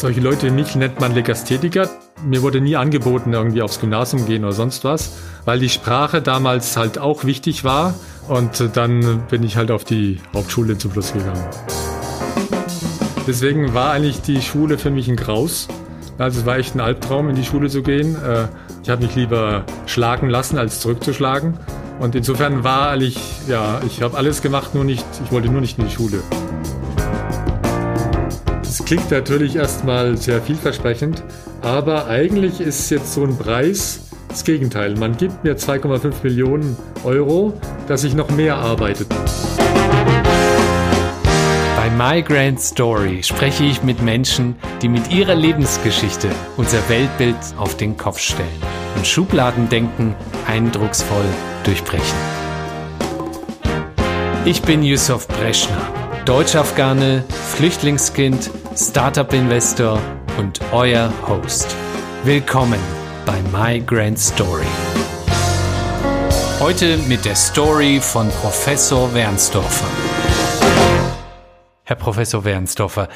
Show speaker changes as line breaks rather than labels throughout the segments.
Solche Leute wie mich nennt man Legastheniker. Mir wurde nie angeboten, irgendwie aufs Gymnasium gehen oder sonst was, weil die Sprache damals halt auch wichtig war. Und dann bin ich halt auf die Hauptschule zum Schluss gegangen. Deswegen war eigentlich die Schule für mich ein Graus. Also es war echt ein Albtraum, in die Schule zu gehen. Äh, ich habe mich lieber schlagen lassen, als zurückzuschlagen. Und insofern war eigentlich, ja, ich habe alles gemacht, nur nicht, ich wollte nur nicht in die Schule. Das klingt natürlich erstmal sehr vielversprechend, aber eigentlich ist jetzt so ein Preis das Gegenteil. Man gibt mir 2,5 Millionen Euro, dass ich noch mehr arbeite.
Bei My Grand Story spreche ich mit Menschen, die mit ihrer Lebensgeschichte unser Weltbild auf den Kopf stellen und Schubladendenken eindrucksvoll durchbrechen. Ich bin Yusuf Breschner, Deutsch-Afghane, Flüchtlingskind, Startup-Investor und euer Host. Willkommen bei My Grand Story. Heute mit der Story von Professor Wernsdorfer. Herr Professor Wernsdorfer,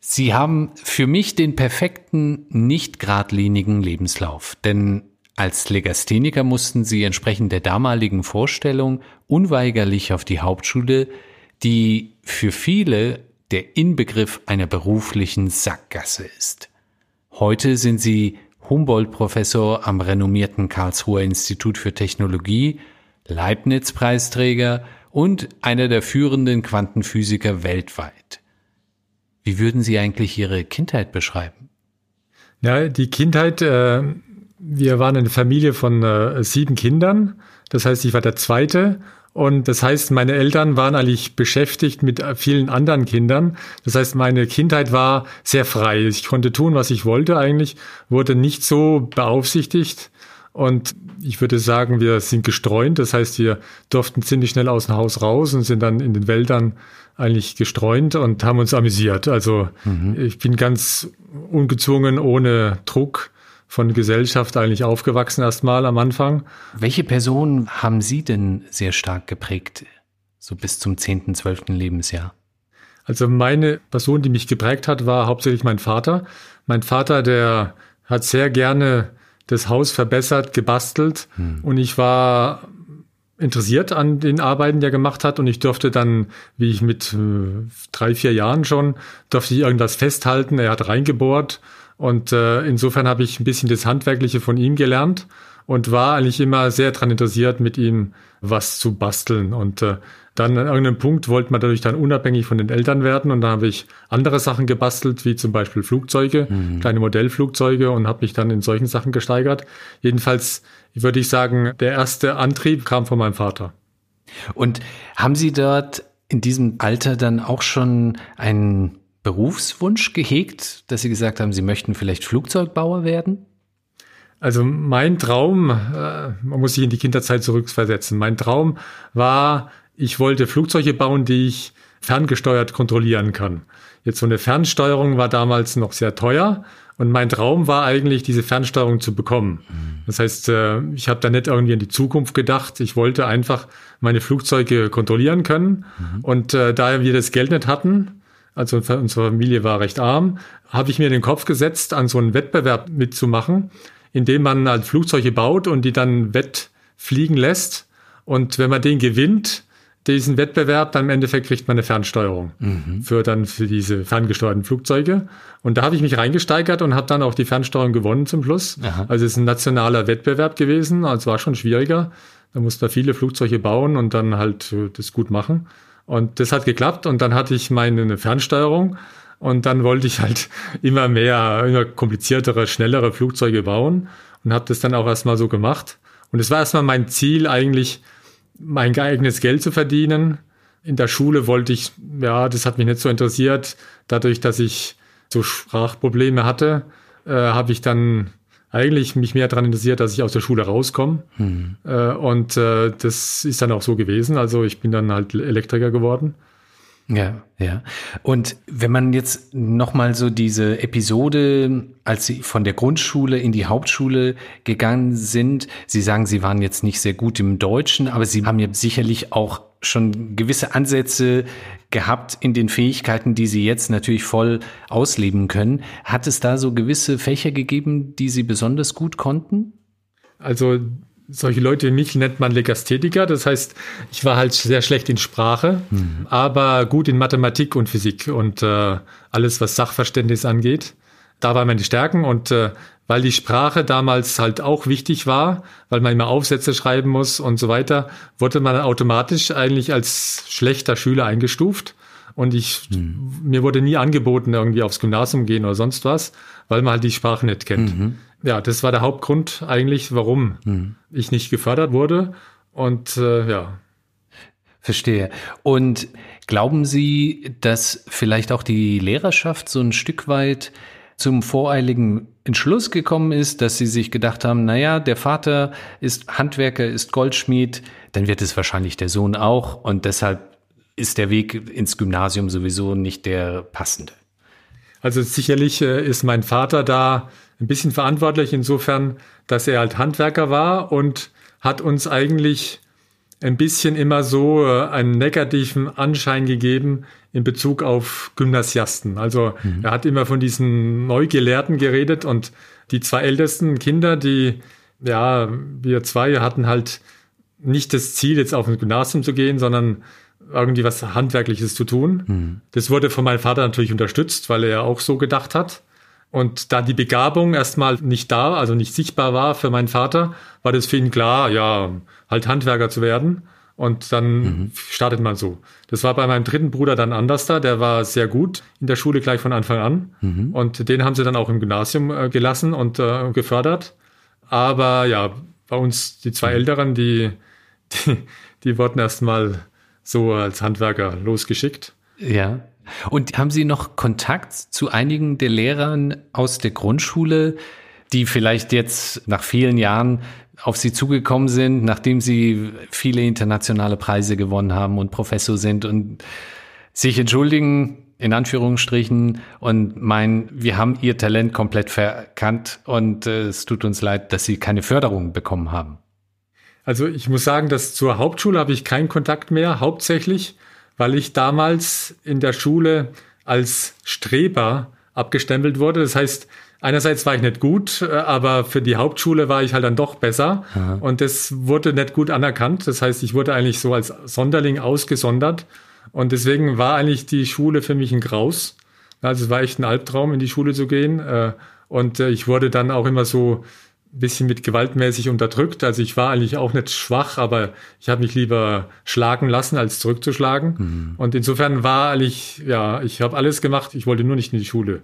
Sie haben für mich den perfekten, nicht geradlinigen Lebenslauf. Denn als Legastheniker mussten Sie entsprechend der damaligen Vorstellung unweigerlich auf die Hauptschule, die für viele der Inbegriff einer beruflichen Sackgasse ist. Heute sind Sie Humboldt-Professor am renommierten Karlsruher Institut für Technologie, Leibniz-Preisträger und einer der führenden Quantenphysiker weltweit. Wie würden Sie eigentlich Ihre Kindheit beschreiben?
Ja, die Kindheit, äh, wir waren eine Familie von äh, sieben Kindern. Das heißt, ich war der Zweite und das heißt, meine Eltern waren eigentlich beschäftigt mit vielen anderen Kindern. Das heißt, meine Kindheit war sehr frei. Ich konnte tun, was ich wollte eigentlich, wurde nicht so beaufsichtigt. Und ich würde sagen, wir sind gestreunt. Das heißt, wir durften ziemlich schnell aus dem Haus raus und sind dann in den Wäldern eigentlich gestreunt und haben uns amüsiert. Also mhm. ich bin ganz ungezwungen, ohne Druck von Gesellschaft eigentlich aufgewachsen erstmal am Anfang.
Welche Personen haben Sie denn sehr stark geprägt, so bis zum 10., 12. Lebensjahr?
Also meine Person, die mich geprägt hat, war hauptsächlich mein Vater. Mein Vater, der hat sehr gerne das Haus verbessert, gebastelt hm. und ich war interessiert an den Arbeiten, die er gemacht hat und ich durfte dann, wie ich mit äh, drei, vier Jahren schon, durfte ich irgendwas festhalten. Er hat reingebohrt und äh, insofern habe ich ein bisschen das Handwerkliche von ihm gelernt und war eigentlich immer sehr daran interessiert, mit ihm was zu basteln. Und äh, dann an irgendeinem Punkt wollte man dadurch dann unabhängig von den Eltern werden und da habe ich andere Sachen gebastelt, wie zum Beispiel Flugzeuge, mhm. kleine Modellflugzeuge und habe mich dann in solchen Sachen gesteigert. Jedenfalls würde ich sagen, der erste Antrieb kam von meinem Vater.
Und haben Sie dort in diesem Alter dann auch schon einen Berufswunsch gehegt, dass Sie gesagt haben, Sie möchten vielleicht Flugzeugbauer werden?
Also mein Traum, äh, man muss sich in die Kinderzeit zurückversetzen. Mein Traum war, ich wollte Flugzeuge bauen, die ich ferngesteuert kontrollieren kann. Jetzt so eine Fernsteuerung war damals noch sehr teuer und mein Traum war eigentlich, diese Fernsteuerung zu bekommen. Das heißt, äh, ich habe da nicht irgendwie in die Zukunft gedacht. Ich wollte einfach meine Flugzeuge kontrollieren können. Mhm. Und äh, da wir das Geld nicht hatten, also unsere Familie war recht arm, habe ich mir den Kopf gesetzt, an so einen Wettbewerb mitzumachen, indem man halt Flugzeuge baut und die dann wettfliegen lässt. Und wenn man den gewinnt, diesen Wettbewerb, dann im Endeffekt kriegt man eine Fernsteuerung mhm. für dann für diese ferngesteuerten Flugzeuge. Und da habe ich mich reingesteigert und habe dann auch die Fernsteuerung gewonnen zum Schluss. Aha. Also es ist ein nationaler Wettbewerb gewesen, also war schon schwieriger. Da musste man viele Flugzeuge bauen und dann halt äh, das gut machen. Und das hat geklappt und dann hatte ich meine Fernsteuerung und dann wollte ich halt immer mehr, immer kompliziertere, schnellere Flugzeuge bauen und habe das dann auch erstmal so gemacht. Und es war erstmal mein Ziel eigentlich, mein eigenes Geld zu verdienen. In der Schule wollte ich, ja, das hat mich nicht so interessiert. Dadurch, dass ich so Sprachprobleme hatte, äh, habe ich dann eigentlich mich mehr daran interessiert, dass ich aus der Schule rauskomme. Mhm. Äh, und äh, das ist dann auch so gewesen. Also ich bin dann halt Elektriker geworden.
Ja, ja. Und wenn man jetzt nochmal so diese Episode, als Sie von der Grundschule in die Hauptschule gegangen sind, Sie sagen, Sie waren jetzt nicht sehr gut im Deutschen, aber Sie haben ja sicherlich auch schon gewisse Ansätze gehabt in den Fähigkeiten, die Sie jetzt natürlich voll ausleben können. Hat es da so gewisse Fächer gegeben, die Sie besonders gut konnten?
Also solche Leute wie mich nennt man Legastheniker. Das heißt, ich war halt sehr schlecht in Sprache, mhm. aber gut in Mathematik und Physik und äh, alles, was Sachverständnis angeht. Da waren meine Stärken und äh, weil die Sprache damals halt auch wichtig war, weil man immer Aufsätze schreiben muss und so weiter, wurde man automatisch eigentlich als schlechter Schüler eingestuft. Und ich, mhm. mir wurde nie angeboten, irgendwie aufs Gymnasium gehen oder sonst was, weil man halt die Sprache nicht kennt. Mhm. Ja, das war der Hauptgrund eigentlich, warum mhm. ich nicht gefördert wurde. Und äh, ja.
Verstehe. Und glauben Sie, dass vielleicht auch die Lehrerschaft so ein Stück weit zum voreiligen Entschluss gekommen ist, dass sie sich gedacht haben, naja, der Vater ist Handwerker, ist Goldschmied, dann wird es wahrscheinlich der Sohn auch und deshalb ist der Weg ins Gymnasium sowieso nicht der passende.
Also sicherlich äh, ist mein Vater da ein bisschen verantwortlich insofern, dass er halt Handwerker war und hat uns eigentlich ein bisschen immer so äh, einen negativen Anschein gegeben in Bezug auf Gymnasiasten. Also mhm. er hat immer von diesen Neugelehrten geredet und die zwei ältesten Kinder, die, ja, wir zwei hatten halt nicht das Ziel, jetzt auf ein Gymnasium zu gehen, sondern irgendwie was Handwerkliches zu tun. Mhm. Das wurde von meinem Vater natürlich unterstützt, weil er auch so gedacht hat. Und da die Begabung erstmal nicht da, also nicht sichtbar war für meinen Vater, war das für ihn klar, ja, halt Handwerker zu werden. Und dann mhm. startet man so. Das war bei meinem dritten Bruder dann anders da. Der war sehr gut in der Schule gleich von Anfang an. Mhm. Und den haben sie dann auch im Gymnasium äh, gelassen und äh, gefördert. Aber ja, bei uns die zwei mhm. Älteren, die, die, die wurden erstmal so als Handwerker losgeschickt.
Ja. Und haben Sie noch Kontakt zu einigen der Lehrern aus der Grundschule, die vielleicht jetzt nach vielen Jahren auf Sie zugekommen sind, nachdem Sie viele internationale Preise gewonnen haben und Professor sind und sich entschuldigen, in Anführungsstrichen, und meinen, wir haben Ihr Talent komplett verkannt und äh, es tut uns leid, dass Sie keine Förderung bekommen haben.
Also ich muss sagen, dass zur Hauptschule habe ich keinen Kontakt mehr, hauptsächlich, weil ich damals in der Schule als Streber abgestempelt wurde. Das heißt, einerseits war ich nicht gut, äh, aber für die Hauptschule war ich halt dann doch besser. Aha. Und das wurde nicht gut anerkannt. Das heißt, ich wurde eigentlich so als Sonderling ausgesondert. Und deswegen war eigentlich die Schule für mich ein Graus. Also es war echt ein Albtraum, in die Schule zu gehen. Äh, und äh, ich wurde dann auch immer so ein bisschen mit gewaltmäßig unterdrückt. Also ich war eigentlich auch nicht schwach, aber ich habe mich lieber schlagen lassen, als zurückzuschlagen. Mhm. Und insofern war eigentlich, ja, ich habe alles gemacht, ich wollte nur nicht in die Schule.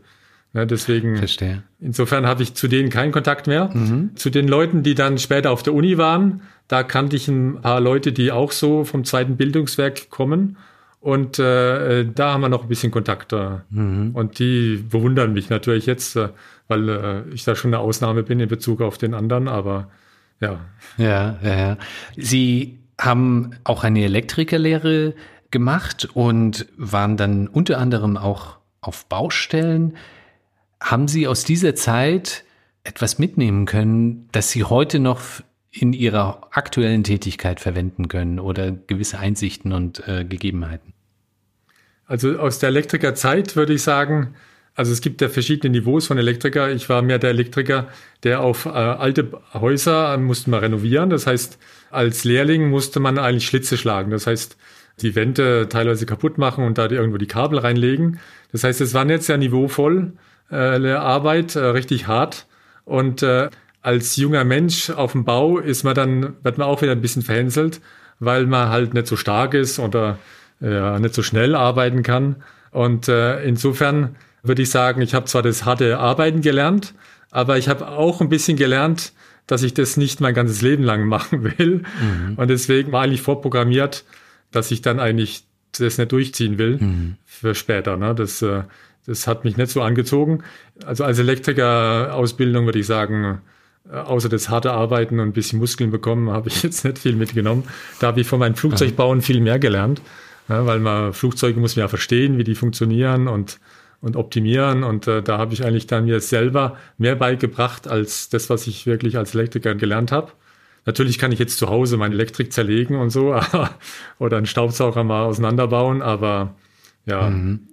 Ja, deswegen,
Verstehe.
insofern habe ich zu denen keinen Kontakt mehr. Mhm. Zu den Leuten, die dann später auf der Uni waren, da kannte ich ein paar Leute, die auch so vom zweiten Bildungswerk kommen. Und äh, da haben wir noch ein bisschen Kontakt. Mhm. Und die bewundern mich natürlich jetzt, äh, weil äh, ich da schon eine Ausnahme bin in Bezug auf den anderen. Aber ja.
Ja, ja, ja. Sie haben auch eine Elektrikerlehre gemacht und waren dann unter anderem auch auf Baustellen. Haben Sie aus dieser Zeit etwas mitnehmen können, das Sie heute noch in Ihrer aktuellen Tätigkeit verwenden können oder gewisse Einsichten und äh, Gegebenheiten?
Also aus der Elektrikerzeit würde ich sagen, also es gibt ja verschiedene Niveaus von Elektriker. Ich war mehr der Elektriker, der auf äh, alte Häuser mussten wir renovieren. Das heißt, als Lehrling musste man eigentlich Schlitze schlagen. Das heißt, die Wände teilweise kaputt machen und da irgendwo die Kabel reinlegen. Das heißt, es war nicht sehr niveauvoll äh, Arbeit, äh, richtig hart. Und äh, als junger Mensch auf dem Bau ist man dann, wird man auch wieder ein bisschen verhänselt, weil man halt nicht so stark ist oder ja, nicht so schnell arbeiten kann. Und äh, insofern würde ich sagen, ich habe zwar das harte Arbeiten gelernt, aber ich habe auch ein bisschen gelernt, dass ich das nicht mein ganzes Leben lang machen will. Mhm. Und deswegen war eigentlich vorprogrammiert, dass ich dann eigentlich das nicht durchziehen will mhm. für später. Ne? Das, äh, das hat mich nicht so angezogen. Also als Elektriker-Ausbildung würde ich sagen, äh, außer das harte Arbeiten und ein bisschen Muskeln bekommen, habe ich jetzt nicht viel mitgenommen. Da habe ich von meinem Flugzeugbauen viel mehr gelernt, weil man Flugzeuge muss man ja verstehen, wie die funktionieren und, und optimieren. Und äh, da habe ich eigentlich dann mir selber mehr beigebracht als das, was ich wirklich als Elektriker gelernt habe. Natürlich kann ich jetzt zu Hause meine Elektrik zerlegen und so oder einen Staubsauger mal auseinanderbauen, aber Ja. Mhm.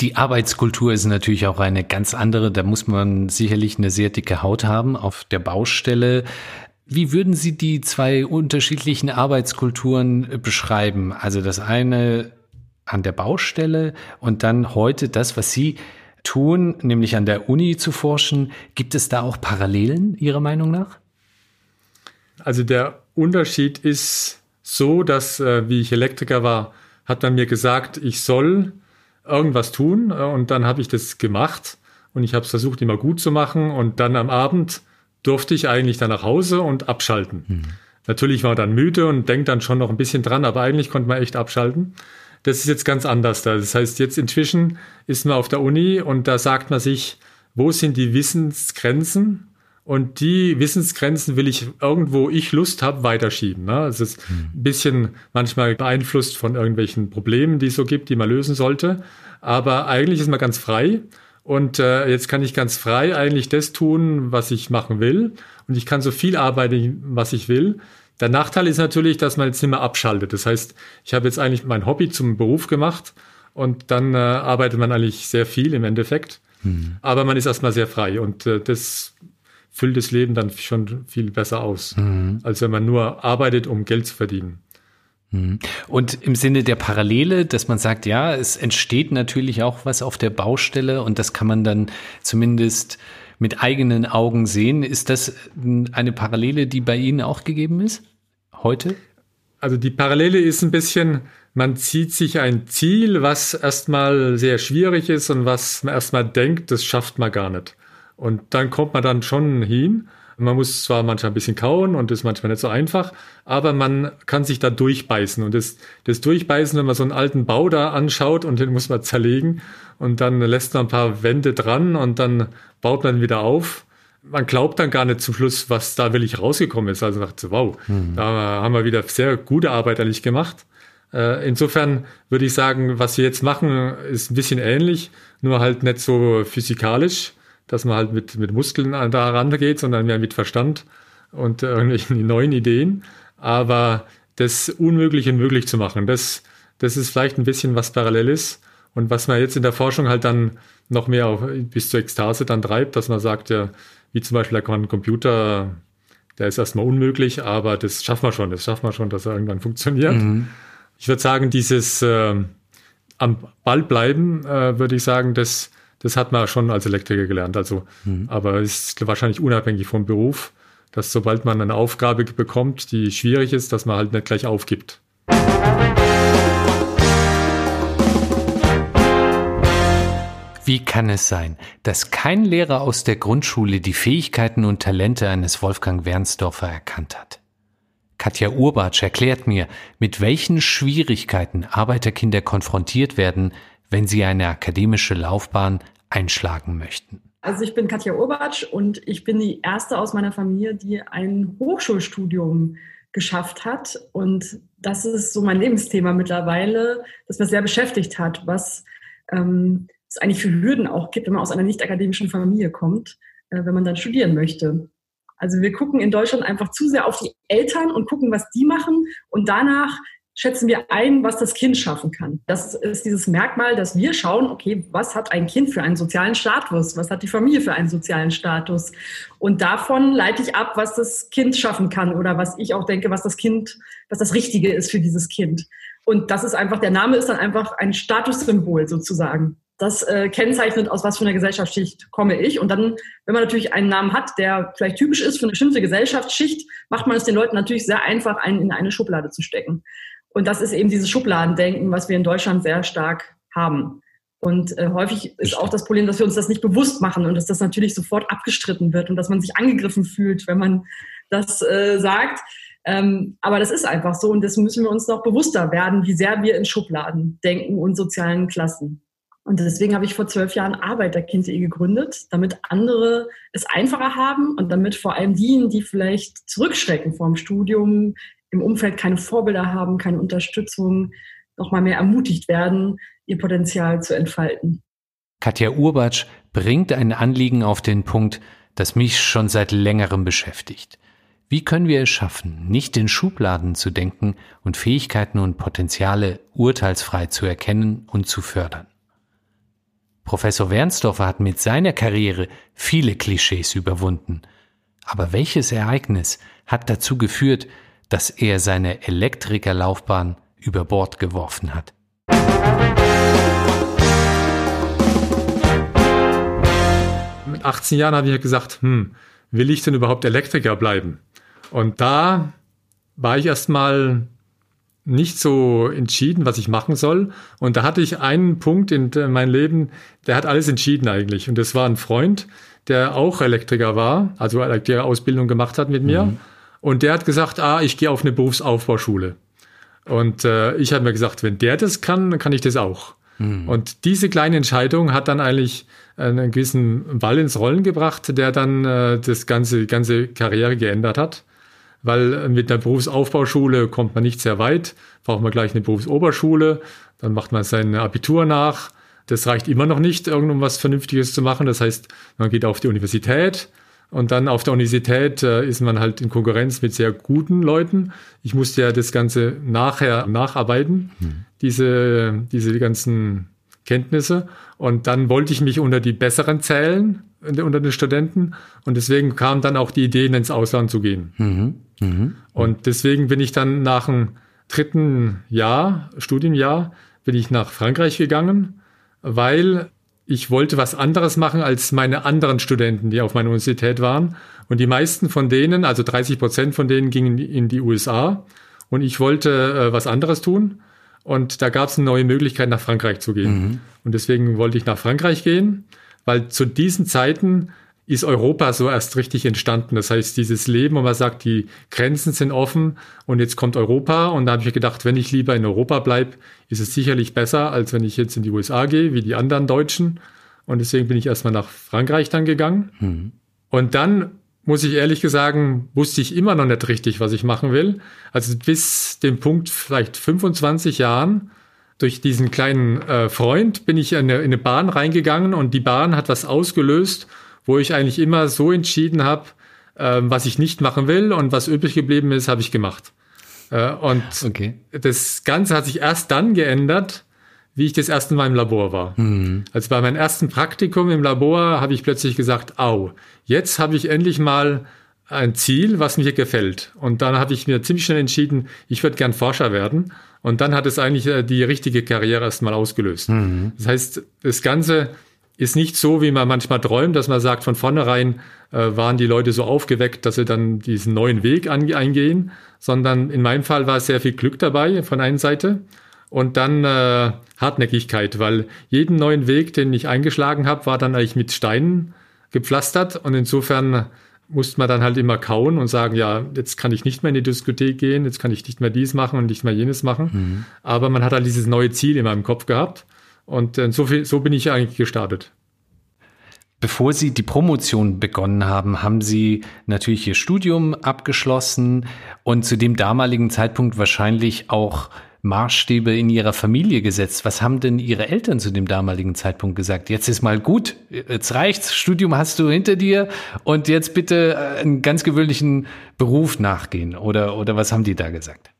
Die Arbeitskultur ist natürlich auch eine ganz andere. Da muss man sicherlich eine sehr dicke Haut haben auf der Baustelle. Wie würden Sie die zwei unterschiedlichen Arbeitskulturen beschreiben? Also das eine an der Baustelle und dann heute das, was Sie tun, nämlich an der Uni zu forschen. Gibt es da auch Parallelen Ihrer Meinung nach?
Also der Unterschied ist so, dass, äh, wie ich Elektriker war, hat man mir gesagt, ich soll irgendwas tun äh, und dann habe ich das gemacht und ich habe es versucht immer gut zu machen und dann am Abend durfte ich eigentlich dann nach Hause und abschalten. Hm. Natürlich war dann müde und denkt dann schon noch ein bisschen dran, aber eigentlich konnte man echt abschalten. Das ist jetzt ganz anders da. Das heißt, jetzt inzwischen ist man auf der Uni und da sagt man sich, wo sind die Wissensgrenzen? Und die Wissensgrenzen will ich irgendwo ich Lust habe weiterschieben. Ne? Es ist ein bisschen manchmal beeinflusst von irgendwelchen Problemen, die es so gibt, die man lösen sollte. Aber eigentlich ist man ganz frei. Und äh, jetzt kann ich ganz frei eigentlich das tun, was ich machen will. Und ich kann so viel arbeiten, was ich will. Der Nachteil ist natürlich, dass man jetzt nicht mehr abschaltet. Das heißt, ich habe jetzt eigentlich mein Hobby zum Beruf gemacht und dann äh, arbeitet man eigentlich sehr viel im Endeffekt. Hm. Aber man ist erstmal sehr frei und äh, das füllt das Leben dann schon viel besser aus, mhm. als wenn man nur arbeitet, um Geld zu verdienen.
Mhm. Und im Sinne der Parallele, dass man sagt, ja, es entsteht natürlich auch was auf der Baustelle und das kann man dann zumindest mit eigenen Augen sehen. Ist das eine Parallele, die bei Ihnen auch gegeben ist? Heute?
Also die Parallele ist ein bisschen, man zieht sich ein Ziel, was erstmal sehr schwierig ist und was man erstmal denkt, das schafft man gar nicht. Und dann kommt man dann schon hin. Man muss zwar manchmal ein bisschen kauen und das ist manchmal nicht so einfach, aber man kann sich da durchbeißen. Und das, das Durchbeißen, wenn man so einen alten Bau da anschaut und den muss man zerlegen und dann lässt man ein paar Wände dran und dann baut man wieder auf. Man glaubt dann gar nicht zum Schluss, was da wirklich rausgekommen ist. Also dachte, wow, mhm. da haben wir wieder sehr gute Arbeit eigentlich gemacht. Äh, insofern würde ich sagen, was wir jetzt machen, ist ein bisschen ähnlich, nur halt nicht so physikalisch dass man halt mit, mit Muskeln da rangeht, sondern mehr mit Verstand und irgendwelchen neuen Ideen. Aber das Unmögliche möglich zu machen, das, das ist vielleicht ein bisschen was parallel ist. Und was man jetzt in der Forschung halt dann noch mehr auf, bis zur Ekstase dann treibt, dass man sagt, ja, wie zum Beispiel der Quantencomputer, der ist erstmal unmöglich, aber das schaffen wir schon, das schaffen wir schon, dass er irgendwann funktioniert. Mhm. Ich würde sagen, dieses äh, am Ball bleiben, äh, würde ich sagen, das das hat man schon als Elektriker gelernt. Also, mhm. aber ist wahrscheinlich unabhängig vom Beruf, dass sobald man eine Aufgabe bekommt, die schwierig ist, dass man halt nicht gleich aufgibt.
Wie kann es sein, dass kein Lehrer aus der Grundschule die Fähigkeiten und Talente eines Wolfgang Wernsdorfer erkannt hat? Katja Urbatsch erklärt mir, mit welchen Schwierigkeiten Arbeiterkinder konfrontiert werden, wenn sie eine akademische Laufbahn einschlagen möchten?
Also ich bin Katja Urbatsch und ich bin die erste aus meiner Familie, die ein Hochschulstudium geschafft hat. Und das ist so mein Lebensthema mittlerweile, das mich sehr beschäftigt hat, was ähm, es eigentlich für Hürden auch gibt, wenn man aus einer nicht akademischen Familie kommt, äh, wenn man dann studieren möchte. Also wir gucken in Deutschland einfach zu sehr auf die Eltern und gucken, was die machen und danach schätzen wir ein, was das Kind schaffen kann. Das ist dieses Merkmal, dass wir schauen, okay, was hat ein Kind für einen sozialen Status? Was hat die Familie für einen sozialen Status? Und davon leite ich ab, was das Kind schaffen kann oder was ich auch denke, was das Kind, was das Richtige ist für dieses Kind. Und das ist einfach, der Name ist dann einfach ein Statussymbol sozusagen. Das äh, kennzeichnet, aus was für einer Gesellschaftsschicht komme ich. Und dann, wenn man natürlich einen Namen hat, der vielleicht typisch ist für eine bestimmte Gesellschaftsschicht, macht man es den Leuten natürlich sehr einfach, einen in eine Schublade zu stecken. Und das ist eben dieses Schubladendenken, was wir in Deutschland sehr stark haben. Und äh, häufig ist auch das Problem, dass wir uns das nicht bewusst machen und dass das natürlich sofort abgestritten wird und dass man sich angegriffen fühlt, wenn man das äh, sagt. Ähm, aber das ist einfach so und das müssen wir uns noch bewusster werden, wie sehr wir in Schubladen denken und sozialen Klassen. Und deswegen habe ich vor zwölf Jahren Arbeiterkind.de gegründet, damit andere es einfacher haben und damit vor allem diejenigen, die vielleicht zurückschrecken vom Studium, im Umfeld keine Vorbilder haben, keine Unterstützung, nochmal mehr ermutigt werden, ihr Potenzial zu entfalten.
Katja Urbatsch bringt ein Anliegen auf den Punkt, das mich schon seit längerem beschäftigt. Wie können wir es schaffen, nicht in Schubladen zu denken und Fähigkeiten und Potenziale urteilsfrei zu erkennen und zu fördern? Professor Wernsdorfer hat mit seiner Karriere viele Klischees überwunden. Aber welches Ereignis hat dazu geführt, dass er seine Elektrikerlaufbahn über Bord geworfen hat?
Mit 18 Jahren habe ich gesagt, hm, will ich denn überhaupt Elektriker bleiben? Und da war ich erstmal nicht so entschieden, was ich machen soll. Und da hatte ich einen Punkt in meinem Leben, der hat alles entschieden eigentlich. Und das war ein Freund, der auch Elektriker war, also Ausbildung gemacht hat mit mir. Mhm. Und der hat gesagt, ah, ich gehe auf eine Berufsaufbauschule. Und äh, ich habe mir gesagt, wenn der das kann, dann kann ich das auch. Mhm. Und diese kleine Entscheidung hat dann eigentlich einen gewissen Ball ins Rollen gebracht, der dann äh, das ganze, ganze Karriere geändert hat weil mit einer Berufsaufbauschule kommt man nicht sehr weit, braucht man gleich eine Berufsoberschule, dann macht man sein Abitur nach. Das reicht immer noch nicht, irgendum was Vernünftiges zu machen. Das heißt, man geht auf die Universität und dann auf der Universität äh, ist man halt in Konkurrenz mit sehr guten Leuten. Ich musste ja das Ganze nachher nacharbeiten, hm. diese, diese ganzen Kenntnisse. Und dann wollte ich mich unter die Besseren zählen, unter den Studenten. Und deswegen kam dann auch die Idee, ins Ausland zu gehen. Mhm. Mhm. Und deswegen bin ich dann nach dem dritten Jahr, Studienjahr, bin ich nach Frankreich gegangen, weil ich wollte was anderes machen als meine anderen Studenten, die auf meiner Universität waren. Und die meisten von denen, also 30 Prozent von denen, gingen in die USA. Und ich wollte äh, was anderes tun. Und da gab es eine neue Möglichkeit, nach Frankreich zu gehen. Mhm. Und deswegen wollte ich nach Frankreich gehen, weil zu diesen Zeiten ist Europa so erst richtig entstanden. Das heißt, dieses Leben, wo man sagt, die Grenzen sind offen und jetzt kommt Europa. Und da habe ich mir gedacht, wenn ich lieber in Europa bleibe, ist es sicherlich besser, als wenn ich jetzt in die USA gehe, wie die anderen Deutschen. Und deswegen bin ich erstmal nach Frankreich dann gegangen. Mhm. Und dann muss ich ehrlich sagen, wusste ich immer noch nicht richtig, was ich machen will. Also bis dem Punkt vielleicht 25 Jahren durch diesen kleinen äh, Freund bin ich in eine, in eine Bahn reingegangen und die Bahn hat was ausgelöst wo ich eigentlich immer so entschieden habe, äh, was ich nicht machen will und was übrig geblieben ist, habe ich gemacht. Äh, und okay. das Ganze hat sich erst dann geändert, wie ich das erste Mal im Labor war. Mhm. Also bei meinem ersten Praktikum im Labor habe ich plötzlich gesagt, au, jetzt habe ich endlich mal ein Ziel, was mir gefällt. Und dann habe ich mir ziemlich schnell entschieden, ich würde gern Forscher werden. Und dann hat es eigentlich äh, die richtige Karriere erstmal ausgelöst. Mhm. Das heißt, das Ganze ist nicht so, wie man manchmal träumt, dass man sagt, von vornherein äh, waren die Leute so aufgeweckt, dass sie dann diesen neuen Weg eingehen, sondern in meinem Fall war sehr viel Glück dabei von einer Seite und dann äh, Hartnäckigkeit, weil jeden neuen Weg, den ich eingeschlagen habe, war dann eigentlich mit Steinen gepflastert und insofern musste man dann halt immer kauen und sagen, ja, jetzt kann ich nicht mehr in die Diskothek gehen, jetzt kann ich nicht mehr dies machen und nicht mehr jenes machen. Mhm. Aber man hat halt dieses neue Ziel in meinem Kopf gehabt. Und äh, so, viel, so bin ich eigentlich gestartet.
Bevor Sie die Promotion begonnen haben, haben Sie natürlich Ihr Studium abgeschlossen und zu dem damaligen Zeitpunkt wahrscheinlich auch Maßstäbe in Ihrer Familie gesetzt. Was haben denn Ihre Eltern zu dem damaligen Zeitpunkt gesagt? Jetzt ist mal gut, jetzt reicht's, Studium hast du hinter dir und jetzt bitte äh, einen ganz gewöhnlichen Beruf nachgehen. Oder, oder was haben die da gesagt?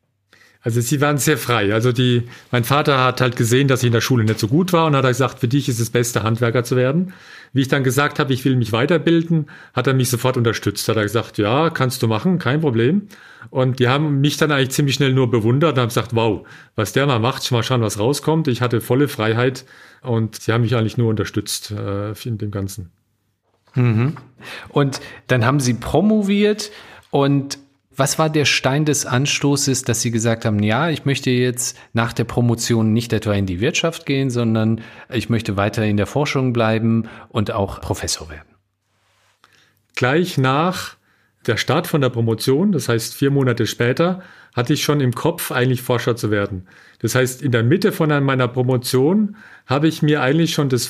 Also sie waren sehr frei. Also die, mein Vater hat halt gesehen, dass ich in der Schule nicht so gut war und hat gesagt, für dich ist es beste, Handwerker zu werden. Wie ich dann gesagt habe, ich will mich weiterbilden, hat er mich sofort unterstützt. Hat er gesagt, ja, kannst du machen, kein Problem. Und die haben mich dann eigentlich ziemlich schnell nur bewundert und haben gesagt, wow, was der mal macht, mal schauen, was rauskommt. Ich hatte volle Freiheit und sie haben mich eigentlich nur unterstützt äh, in dem Ganzen.
Mhm. Und dann haben Sie promoviert und was war der Stein des Anstoßes, dass Sie gesagt haben, ja, ich möchte jetzt nach der Promotion nicht etwa in die Wirtschaft gehen, sondern ich möchte weiter in der Forschung bleiben und auch Professor werden?
Gleich nach der Start von der Promotion, das heißt vier Monate später, hatte ich schon im Kopf, eigentlich Forscher zu werden. Das heißt, in der Mitte von meiner Promotion habe ich mir eigentlich schon das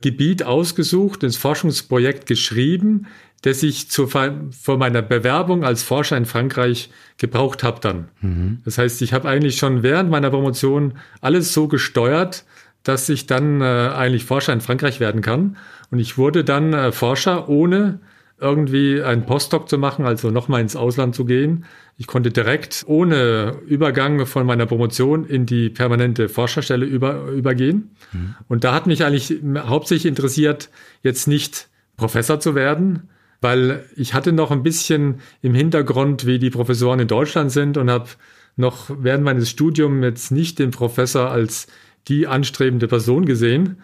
Forschungsgebiet ausgesucht, das Forschungsprojekt geschrieben, das ich zu, vor meiner Bewerbung als Forscher in Frankreich gebraucht habe dann. Mhm. Das heißt, ich habe eigentlich schon während meiner Promotion alles so gesteuert, dass ich dann äh, eigentlich Forscher in Frankreich werden kann. Und ich wurde dann äh, Forscher, ohne irgendwie einen Postdoc zu machen, also nochmal ins Ausland zu gehen. Ich konnte direkt ohne Übergang von meiner Promotion in die permanente Forscherstelle über, übergehen. Mhm. Und da hat mich eigentlich hauptsächlich interessiert, jetzt nicht Professor zu werden, weil ich hatte noch ein bisschen im Hintergrund, wie die Professoren in Deutschland sind und habe noch während meines Studiums jetzt nicht den Professor als die anstrebende Person gesehen.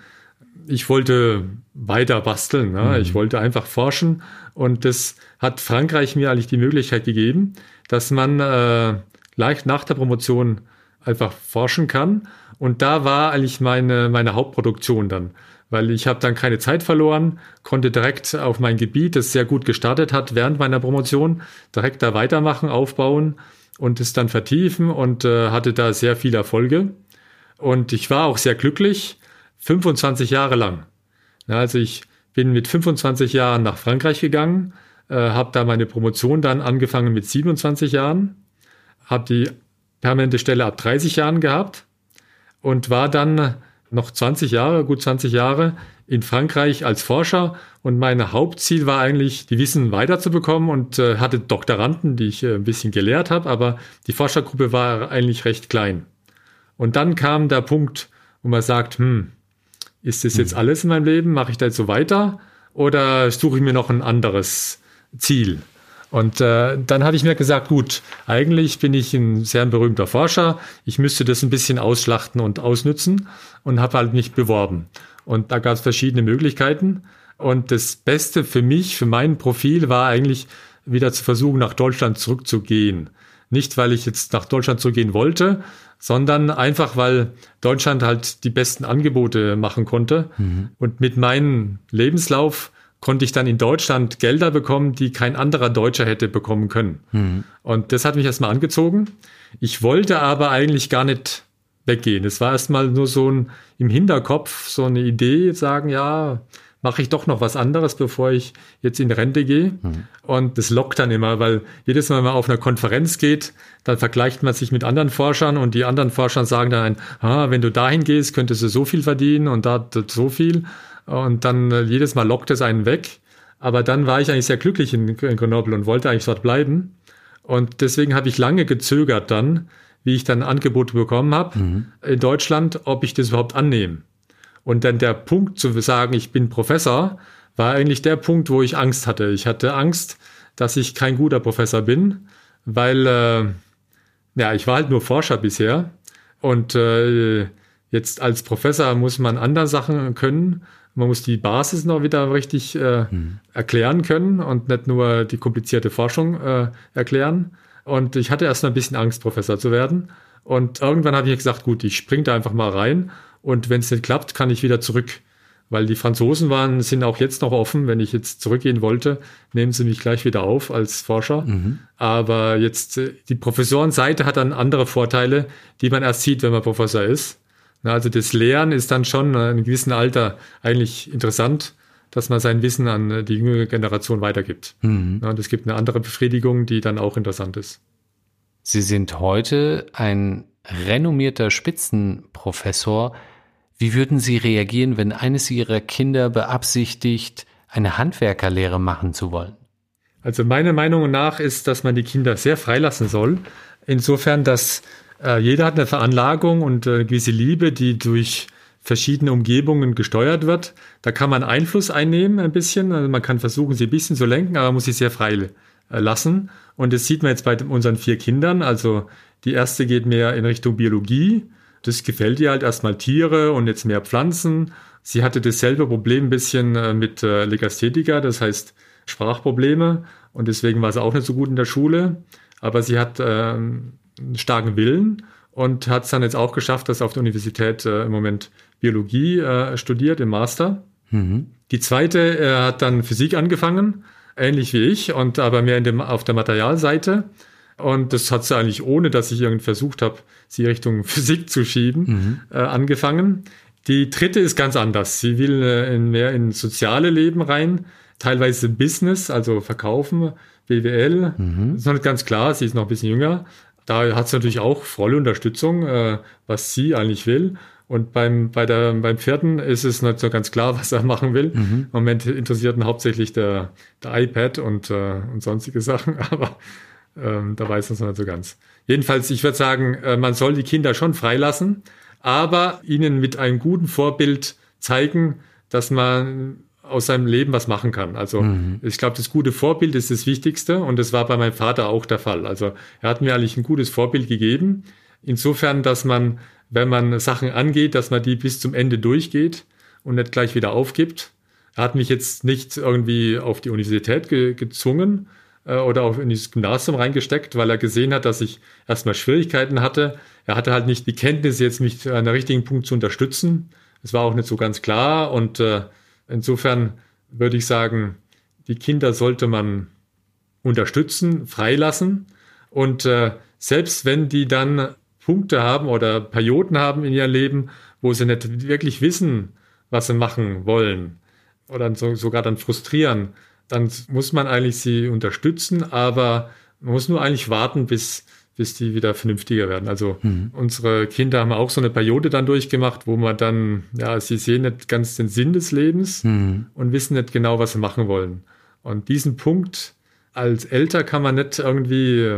Ich wollte weiter basteln. Ne? Mhm. Ich wollte einfach forschen. Und das hat Frankreich mir eigentlich die Möglichkeit gegeben dass man äh, leicht nach der Promotion einfach forschen kann. Und da war eigentlich meine, meine Hauptproduktion dann, weil ich habe dann keine Zeit verloren, konnte direkt auf mein Gebiet, das sehr gut gestartet hat während meiner Promotion, direkt da weitermachen, aufbauen und es dann vertiefen und äh, hatte da sehr viele Erfolge. Und ich war auch sehr glücklich, 25 Jahre lang. Also ich bin mit 25 Jahren nach Frankreich gegangen, äh, habe da meine Promotion dann angefangen mit 27 Jahren, habe die permanente Stelle ab 30 Jahren gehabt und war dann noch 20 Jahre, gut 20 Jahre in Frankreich als Forscher und mein Hauptziel war eigentlich, die Wissen weiterzubekommen und äh, hatte Doktoranden, die ich äh, ein bisschen gelehrt habe, aber die Forschergruppe war eigentlich recht klein. Und dann kam der Punkt, wo man sagt, hm, ist das jetzt hm. alles in meinem Leben? Mache ich da jetzt so weiter? Oder suche ich mir noch ein anderes Ziel. Und äh, dann habe ich mir gesagt, gut, eigentlich bin ich ein sehr berühmter Forscher, ich müsste das ein bisschen ausschlachten und ausnützen und habe halt mich beworben. Und da gab es verschiedene Möglichkeiten. Und das Beste für mich, für mein Profil, war eigentlich wieder zu versuchen, nach Deutschland zurückzugehen. Nicht, weil ich jetzt nach Deutschland zurückgehen wollte, sondern einfach, weil Deutschland halt die besten Angebote machen konnte. Mhm. Und mit meinem Lebenslauf konnte ich dann in Deutschland Gelder bekommen, die kein anderer Deutscher hätte bekommen können. Mhm. Und das hat mich erstmal angezogen. Ich wollte aber eigentlich gar nicht weggehen. Es war erstmal nur so ein im Hinterkopf, so eine Idee, sagen, ja, mache ich doch noch was anderes, bevor ich jetzt in Rente gehe. Mhm. Und das lockt dann immer, weil jedes Mal, wenn man auf einer Konferenz geht, dann vergleicht man sich mit anderen Forschern und die anderen Forscher sagen dann, ah, wenn du dahin gehst, könntest du so viel verdienen und da so viel. Und dann äh, jedes Mal lockt es einen weg. Aber dann war ich eigentlich sehr glücklich in, in Grenoble und wollte eigentlich dort bleiben. Und deswegen habe ich lange gezögert dann, wie ich dann Angebote bekommen habe mhm. in Deutschland, ob ich das überhaupt annehme. Und dann der Punkt zu sagen, ich bin Professor, war eigentlich der Punkt, wo ich Angst hatte. Ich hatte Angst, dass ich kein guter Professor bin, weil äh, ja, ich war halt nur Forscher bisher und äh, jetzt als Professor muss man andere Sachen können man muss die Basis noch wieder richtig äh, hm. erklären können und nicht nur die komplizierte Forschung äh, erklären. Und ich hatte erst mal ein bisschen Angst, Professor zu werden. Und irgendwann habe ich gesagt, gut, ich springe da einfach mal rein. Und wenn es nicht klappt, kann ich wieder zurück. Weil die Franzosen waren, sind auch jetzt noch offen. Wenn ich jetzt zurückgehen wollte, nehmen sie mich gleich wieder auf als Forscher. Mhm. Aber jetzt, äh, die Professorenseite hat dann andere Vorteile, die man erst sieht, wenn man Professor ist. Also das Lehren ist dann schon in einem gewissen Alter eigentlich interessant, dass man sein Wissen an die jüngere Generation weitergibt. Mhm. Und es gibt eine andere Befriedigung, die dann auch interessant ist.
Sie sind heute ein renommierter Spitzenprofessor. Wie würden Sie reagieren, wenn eines Ihrer Kinder beabsichtigt, eine Handwerkerlehre machen zu wollen?
Also meiner Meinung nach ist, dass man die Kinder sehr freilassen soll. Insofern, dass äh, jeder hat eine Veranlagung und eine gewisse Liebe, die durch verschiedene Umgebungen gesteuert wird. Da kann man Einfluss einnehmen ein bisschen. Also man kann versuchen, sie ein bisschen zu lenken, aber man muss sie sehr frei äh, lassen. Und das sieht man jetzt bei unseren vier Kindern. Also die erste geht mehr in Richtung Biologie. Das gefällt ihr halt erstmal Tiere und jetzt mehr Pflanzen. Sie hatte dasselbe Problem ein bisschen äh, mit Legastheniker, das heißt Sprachprobleme. Und deswegen war sie auch nicht so gut in der Schule. Aber sie hat ähm, einen starken Willen und hat es dann jetzt auch geschafft, dass er auf der Universität äh, im Moment Biologie äh, studiert im Master. Mhm. Die zweite äh, hat dann Physik angefangen, ähnlich wie ich, und aber mehr in dem, auf der Materialseite. Und das hat sie eigentlich, ohne dass ich irgendwie versucht habe, sie Richtung Physik zu schieben, mhm. äh, angefangen. Die dritte ist ganz anders. Sie will äh, in mehr in soziale Leben rein, teilweise Business, also verkaufen, BWL. Mhm. Das ist noch nicht ganz klar, sie ist noch ein bisschen jünger, da hat sie natürlich auch volle Unterstützung, äh, was sie eigentlich will. Und beim, bei der, beim vierten ist es nicht so ganz klar, was er machen will. Mhm. Im Moment interessiert ihn hauptsächlich der, der iPad und, äh, und sonstige Sachen, aber ähm, da weiß man es noch nicht so ganz. Jedenfalls, ich würde sagen, äh, man soll die Kinder schon freilassen, aber ihnen mit einem guten Vorbild zeigen, dass man aus seinem Leben was machen kann. Also mhm. ich glaube, das gute Vorbild ist das Wichtigste und das war bei meinem Vater auch der Fall. Also er hat mir eigentlich ein gutes Vorbild gegeben. Insofern, dass man, wenn man Sachen angeht, dass man die bis zum Ende durchgeht und nicht gleich wieder aufgibt. Er hat mich jetzt nicht irgendwie auf die Universität ge gezwungen äh, oder auch in das Gymnasium reingesteckt, weil er gesehen hat, dass ich erstmal Schwierigkeiten hatte. Er hatte halt nicht die Kenntnis, jetzt mich an der richtigen Punkt zu unterstützen. Es war auch nicht so ganz klar und äh, Insofern würde ich sagen, die Kinder sollte man unterstützen, freilassen. Und äh, selbst wenn die dann Punkte haben oder Perioden haben in ihrem Leben, wo sie nicht wirklich wissen, was sie machen wollen oder so, sogar dann frustrieren, dann muss man eigentlich sie unterstützen, aber man muss nur eigentlich warten, bis bis die wieder vernünftiger werden. Also mhm. unsere Kinder haben auch so eine Periode dann durchgemacht, wo man dann, ja, sie sehen nicht ganz den Sinn des Lebens mhm. und wissen nicht genau, was sie machen wollen. Und diesen Punkt als Älter kann man nicht irgendwie,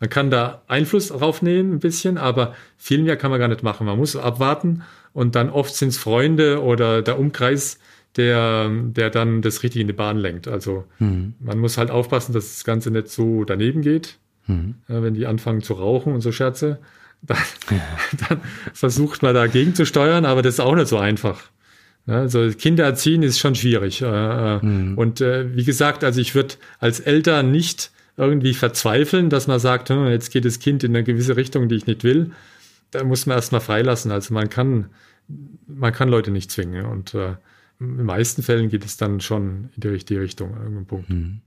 man kann da Einfluss drauf nehmen ein bisschen, aber viel mehr kann man gar nicht machen. Man muss abwarten und dann oft sind es Freunde oder der Umkreis, der, der dann das richtig in die Bahn lenkt. Also mhm. man muss halt aufpassen, dass das Ganze nicht so daneben geht. Mhm. Ja, wenn die anfangen zu rauchen und so Scherze, dann, ja. dann, versucht man dagegen zu steuern, aber das ist auch nicht so einfach. Ja, also Kinder erziehen ist schon schwierig. Äh, äh, mhm. Und äh, wie gesagt, also ich würde als Eltern nicht irgendwie verzweifeln, dass man sagt, hm, jetzt geht das Kind in eine gewisse Richtung, die ich nicht will. Da muss man erstmal freilassen. Also man kann, man kann Leute nicht zwingen. Und äh, in den meisten Fällen geht es dann schon in die richtige Richtung an irgendeinem Punkt. Mhm.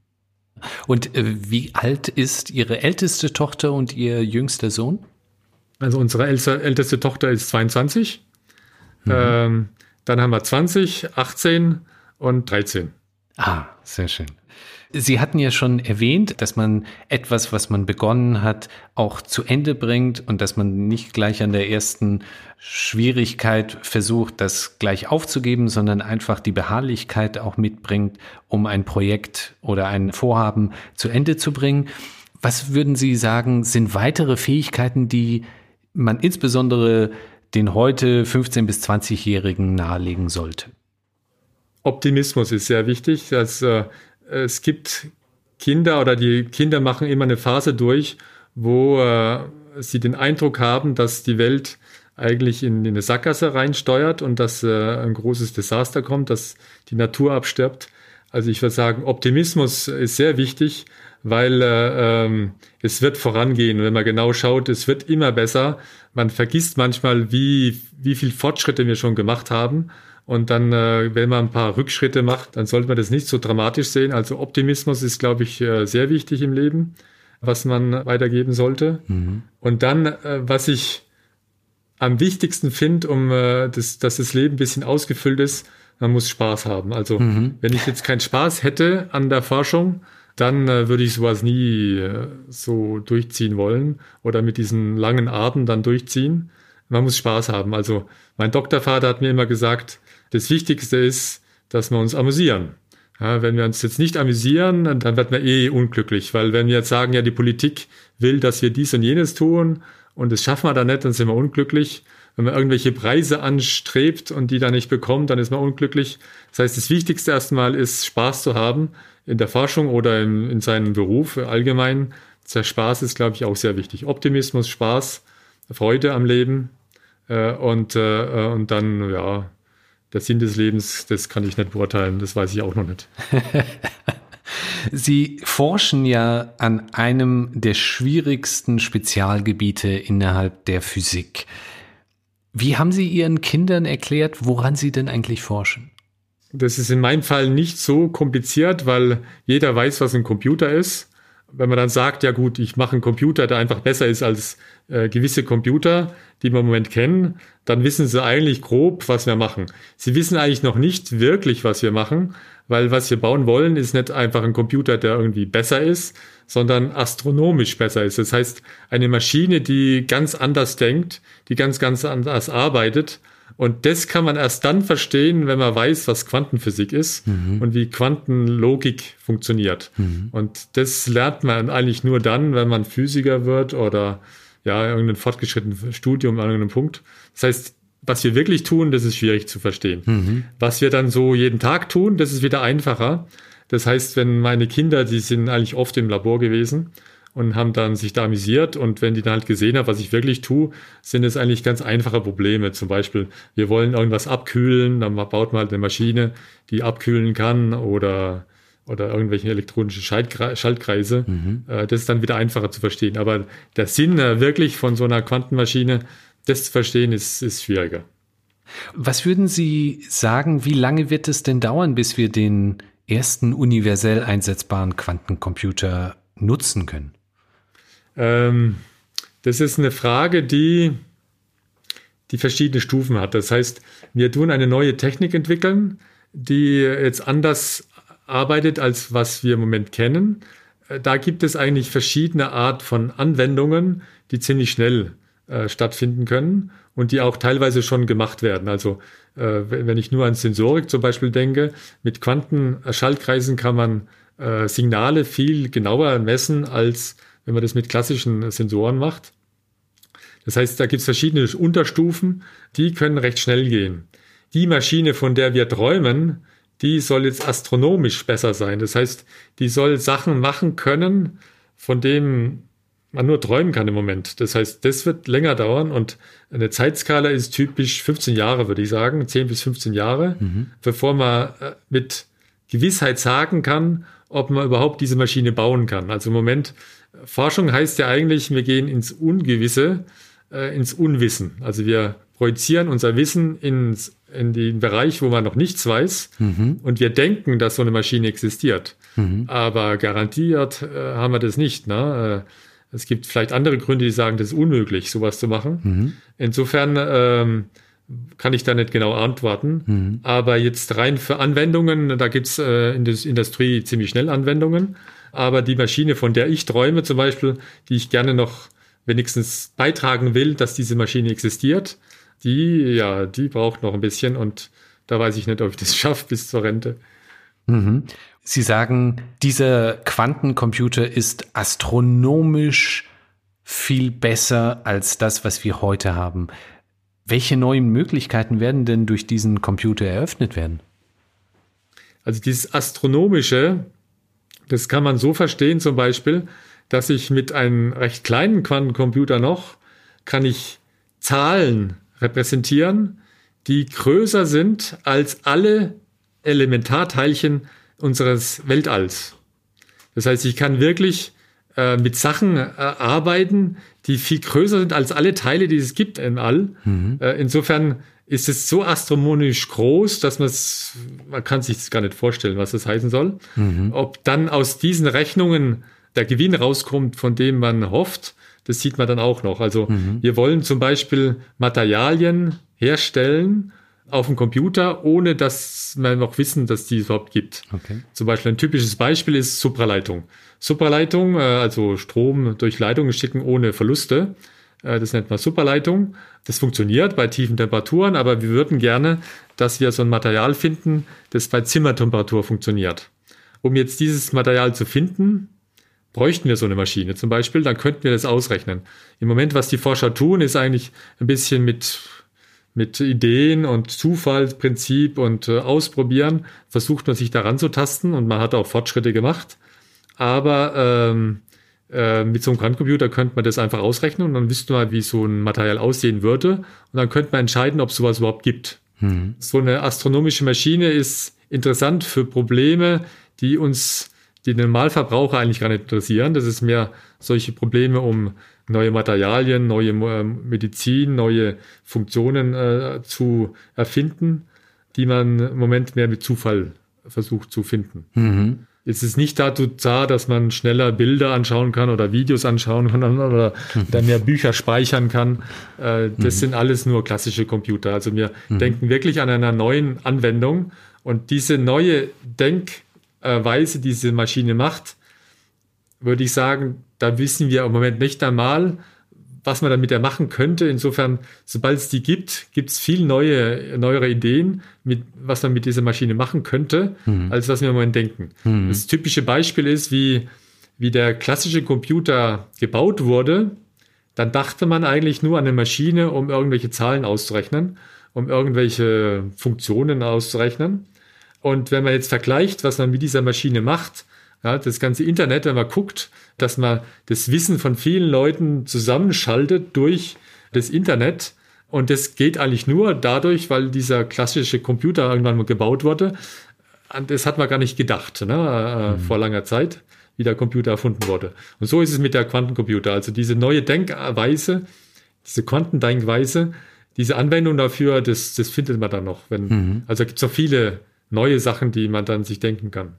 Und äh, wie alt ist Ihre älteste Tochter und Ihr jüngster Sohn?
Also unsere älteste, älteste Tochter ist 22. Mhm. Ähm, dann haben wir 20, 18 und 13.
Ah, sehr schön. Sie hatten ja schon erwähnt, dass man etwas, was man begonnen hat, auch zu Ende bringt und dass man nicht gleich an der ersten Schwierigkeit versucht, das gleich aufzugeben, sondern einfach die Beharrlichkeit auch mitbringt, um ein Projekt oder ein Vorhaben zu Ende zu bringen. Was würden Sie sagen, sind weitere Fähigkeiten, die man insbesondere den heute 15- bis 20-Jährigen nahelegen sollte?
Optimismus ist sehr wichtig. Das, äh, es gibt Kinder oder die Kinder machen immer eine Phase durch, wo äh, sie den Eindruck haben, dass die Welt eigentlich in, in eine Sackgasse reinsteuert und dass äh, ein großes Desaster kommt, dass die Natur abstirbt. Also ich würde sagen, Optimismus ist sehr wichtig, weil äh, ähm, es wird vorangehen. Wenn man genau schaut, es wird immer besser. Man vergisst manchmal, wie, wie viel Fortschritte wir schon gemacht haben. Und dann, äh, wenn man ein paar Rückschritte macht, dann sollte man das nicht so dramatisch sehen. Also Optimismus ist, glaube ich, äh, sehr wichtig im Leben, was man weitergeben sollte. Mhm. Und dann, äh, was ich am wichtigsten finde, um äh, das, dass das Leben ein bisschen ausgefüllt ist, man muss Spaß haben. Also mhm. wenn ich jetzt keinen Spaß hätte an der Forschung, dann äh, würde ich sowas nie äh, so durchziehen wollen oder mit diesen langen Arten dann durchziehen. Man muss Spaß haben. Also mein Doktorvater hat mir immer gesagt, das Wichtigste ist, dass wir uns amüsieren. Ja, wenn wir uns jetzt nicht amüsieren, dann wird man eh unglücklich, weil wenn wir jetzt sagen, ja, die Politik will, dass wir dies und jenes tun und das schaffen wir dann nicht, dann sind wir unglücklich. Wenn man irgendwelche Preise anstrebt und die dann nicht bekommt, dann ist man unglücklich. Das heißt, das Wichtigste erstmal ist, Spaß zu haben in der Forschung oder in, in seinem Beruf allgemein. Der Spaß ist, glaube ich, auch sehr wichtig. Optimismus, Spaß, Freude am Leben äh, und, äh, und dann, ja, der Sinn des Lebens, das kann ich nicht beurteilen, das weiß ich auch noch nicht.
Sie forschen ja an einem der schwierigsten Spezialgebiete innerhalb der Physik. Wie haben Sie Ihren Kindern erklärt, woran Sie denn eigentlich forschen?
Das ist in meinem Fall nicht so kompliziert, weil jeder weiß, was ein Computer ist. Wenn man dann sagt, ja gut, ich mache einen Computer, der einfach besser ist als äh, gewisse Computer, die wir im Moment kennen, dann wissen sie eigentlich grob, was wir machen. Sie wissen eigentlich noch nicht wirklich, was wir machen, weil was wir bauen wollen, ist nicht einfach ein Computer, der irgendwie besser ist, sondern astronomisch besser ist. Das heißt, eine Maschine, die ganz anders denkt, die ganz, ganz anders arbeitet. Und das kann man erst dann verstehen, wenn man weiß, was Quantenphysik ist mhm. und wie Quantenlogik funktioniert. Mhm. Und das lernt man eigentlich nur dann, wenn man Physiker wird oder ja, irgendein fortgeschrittenes Studium an irgendeinem Punkt. Das heißt, was wir wirklich tun, das ist schwierig zu verstehen. Mhm. Was wir dann so jeden Tag tun, das ist wieder einfacher. Das heißt, wenn meine Kinder, die sind eigentlich oft im Labor gewesen und haben dann sich da amüsiert und wenn die dann halt gesehen haben, was ich wirklich tue, sind es eigentlich ganz einfache Probleme. Zum Beispiel, wir wollen irgendwas abkühlen, dann baut man halt eine Maschine, die abkühlen kann oder oder irgendwelche elektronischen Schaltkreise. Mhm. Äh, das ist dann wieder einfacher zu verstehen. Aber der Sinn äh, wirklich von so einer Quantenmaschine, das zu verstehen, ist, ist schwieriger.
Was würden Sie sagen, wie lange wird es denn dauern, bis wir den ersten universell einsetzbaren Quantencomputer nutzen können?
Ähm, das ist eine Frage, die, die verschiedene Stufen hat. Das heißt, wir tun eine neue Technik entwickeln, die jetzt anders arbeitet, als was wir im Moment kennen. Äh, da gibt es eigentlich verschiedene Art von Anwendungen, die ziemlich schnell äh, stattfinden können und die auch teilweise schon gemacht werden. Also äh, wenn ich nur an Sensorik zum Beispiel denke, mit Quantenschaltkreisen kann man äh, Signale viel genauer messen, als wenn man das mit klassischen Sensoren macht. Das heißt, da gibt es verschiedene Unterstufen, die können recht schnell gehen. Die Maschine, von der wir träumen, die soll jetzt astronomisch besser sein. Das heißt, die soll Sachen machen können, von denen man nur träumen kann im Moment. Das heißt, das wird länger dauern und eine Zeitskala ist typisch 15 Jahre, würde ich sagen, 10 bis 15 Jahre, mhm. bevor man äh, mit Gewissheit sagen kann, ob man überhaupt diese Maschine bauen kann. Also im Moment, Forschung heißt ja eigentlich, wir gehen ins Ungewisse, äh, ins Unwissen. Also wir projizieren unser Wissen ins, in den Bereich, wo man noch nichts weiß mhm. und wir denken, dass so eine Maschine existiert. Mhm. Aber garantiert äh, haben wir das nicht. Ne? Äh, es gibt vielleicht andere Gründe, die sagen, das ist unmöglich, sowas zu machen. Mhm. Insofern ähm, kann ich da nicht genau antworten. Mhm. Aber jetzt rein für Anwendungen, da gibt's äh, in der Industrie ziemlich schnell Anwendungen. Aber die Maschine, von der ich träume zum Beispiel, die ich gerne noch wenigstens beitragen will, dass diese Maschine existiert, die, ja, die braucht noch ein bisschen und da weiß ich nicht, ob ich das schaffe bis zur Rente.
Mhm. Sie sagen, dieser Quantencomputer ist astronomisch viel besser als das, was wir heute haben. Welche neuen Möglichkeiten werden denn durch diesen Computer eröffnet werden?
Also dieses Astronomische, das kann man so verstehen zum Beispiel, dass ich mit einem recht kleinen Quantencomputer noch, kann ich Zahlen repräsentieren, die größer sind als alle Elementarteilchen unseres Weltalls. Das heißt, ich kann wirklich äh, mit Sachen äh, arbeiten, die viel größer sind als alle Teile, die es gibt im All. Mhm. Äh, insofern ist es so astronomisch groß, dass man es, man kann sich das gar nicht vorstellen, was das heißen soll. Mhm. Ob dann aus diesen Rechnungen der Gewinn rauskommt, von dem man hofft, das sieht man dann auch noch. Also mhm. wir wollen zum Beispiel Materialien herstellen, auf dem Computer, ohne dass wir noch wissen, dass die es überhaupt gibt. Okay. Zum Beispiel ein typisches Beispiel ist Supraleitung. Supraleitung, äh, also Strom durch Leitungen schicken ohne Verluste. Äh, das nennt man Superleitung. Das funktioniert bei tiefen Temperaturen, aber wir würden gerne, dass wir so ein Material finden, das bei Zimmertemperatur funktioniert. Um jetzt dieses Material zu finden, bräuchten wir so eine Maschine zum Beispiel, dann könnten wir das ausrechnen. Im Moment, was die Forscher tun, ist eigentlich ein bisschen mit mit Ideen und Zufallsprinzip und äh, Ausprobieren versucht man sich daran zu tasten und man hat auch Fortschritte gemacht. Aber ähm, äh, mit so einem Quantencomputer könnte man das einfach ausrechnen und dann wüsste man, wie so ein Material aussehen würde. Und dann könnte man entscheiden, ob es sowas überhaupt gibt. Mhm. So eine astronomische Maschine ist interessant für Probleme, die uns, die den Normalverbraucher eigentlich gar nicht interessieren. Das ist mehr solche Probleme um neue Materialien, neue äh, Medizin, neue Funktionen äh, zu erfinden, die man im Moment mehr mit Zufall versucht zu finden. Mhm. es ist nicht dazu da, dass man schneller Bilder anschauen kann oder Videos anschauen kann oder dann mehr Bücher speichern kann. Äh, das mhm. sind alles nur klassische Computer. Also wir mhm. denken wirklich an einer neuen Anwendung und diese neue Denkweise, die diese Maschine macht, würde ich sagen, da wissen wir im Moment nicht einmal, was man damit ja machen könnte. Insofern, sobald es die gibt, gibt es viel neue, neuere Ideen, mit, was man mit dieser Maschine machen könnte, mhm. als was wir im Moment denken. Mhm. Das typische Beispiel ist, wie, wie der klassische Computer gebaut wurde. Dann dachte man eigentlich nur an eine Maschine, um irgendwelche Zahlen auszurechnen, um irgendwelche Funktionen auszurechnen. Und wenn man jetzt vergleicht, was man mit dieser Maschine macht, ja, das ganze Internet, wenn man guckt, dass man das Wissen von vielen Leuten zusammenschaltet durch das Internet. Und das geht eigentlich nur dadurch, weil dieser klassische Computer irgendwann mal gebaut wurde. Das hat man gar nicht gedacht ne, äh, mhm. vor langer Zeit, wie der Computer erfunden wurde. Und so ist es mit der Quantencomputer. Also diese neue Denkweise, diese Quantendenkweise, diese Anwendung dafür, das, das findet man dann noch. Wenn, mhm. Also gibt es noch viele neue Sachen, die man dann sich denken kann.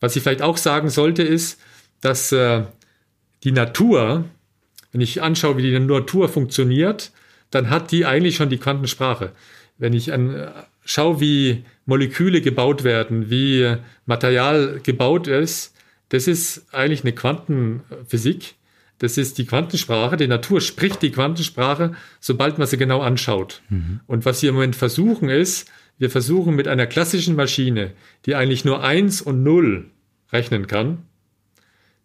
Was ich vielleicht auch sagen sollte, ist, dass äh, die Natur, wenn ich anschaue, wie die Natur funktioniert, dann hat die eigentlich schon die Quantensprache. Wenn ich an, äh, schaue, wie Moleküle gebaut werden, wie Material gebaut ist, das ist eigentlich eine Quantenphysik. Das ist die Quantensprache. Die Natur spricht die Quantensprache, sobald man sie genau anschaut. Mhm. Und was wir im Moment versuchen ist, wir versuchen mit einer klassischen Maschine, die eigentlich nur eins und null rechnen kann.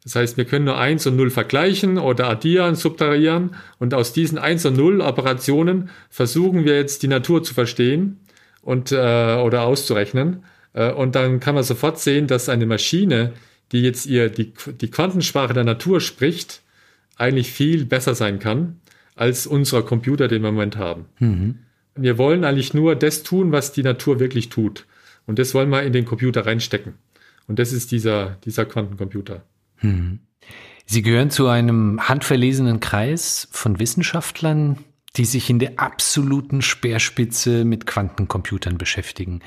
Das heißt, wir können nur eins und null vergleichen oder addieren, subtrahieren und aus diesen eins und null Operationen versuchen wir jetzt die Natur zu verstehen und äh, oder auszurechnen. Äh, und dann kann man sofort sehen, dass eine Maschine, die jetzt ihr die, die Quantensprache der Natur spricht, eigentlich viel besser sein kann als unser Computer, den wir im Moment haben. Mhm. Wir wollen eigentlich nur das tun, was die Natur wirklich tut. Und das wollen wir in den Computer reinstecken. Und das ist dieser, dieser Quantencomputer.
Hm. Sie gehören zu einem handverlesenen Kreis von Wissenschaftlern, die sich in der absoluten Speerspitze mit Quantencomputern beschäftigen.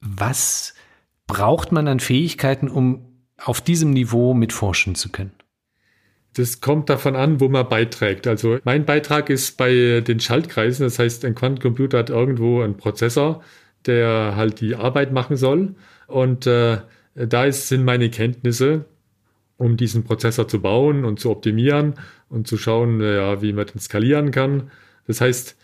Was braucht man an Fähigkeiten, um auf diesem Niveau mitforschen zu können?
Das kommt davon an, wo man beiträgt. Also mein Beitrag ist bei den Schaltkreisen. Das heißt, ein Quantencomputer hat irgendwo einen Prozessor, der halt die Arbeit machen soll. Und äh, da ist, sind meine Kenntnisse, um diesen Prozessor zu bauen und zu optimieren und zu schauen, ja, wie man den skalieren kann. Das heißt,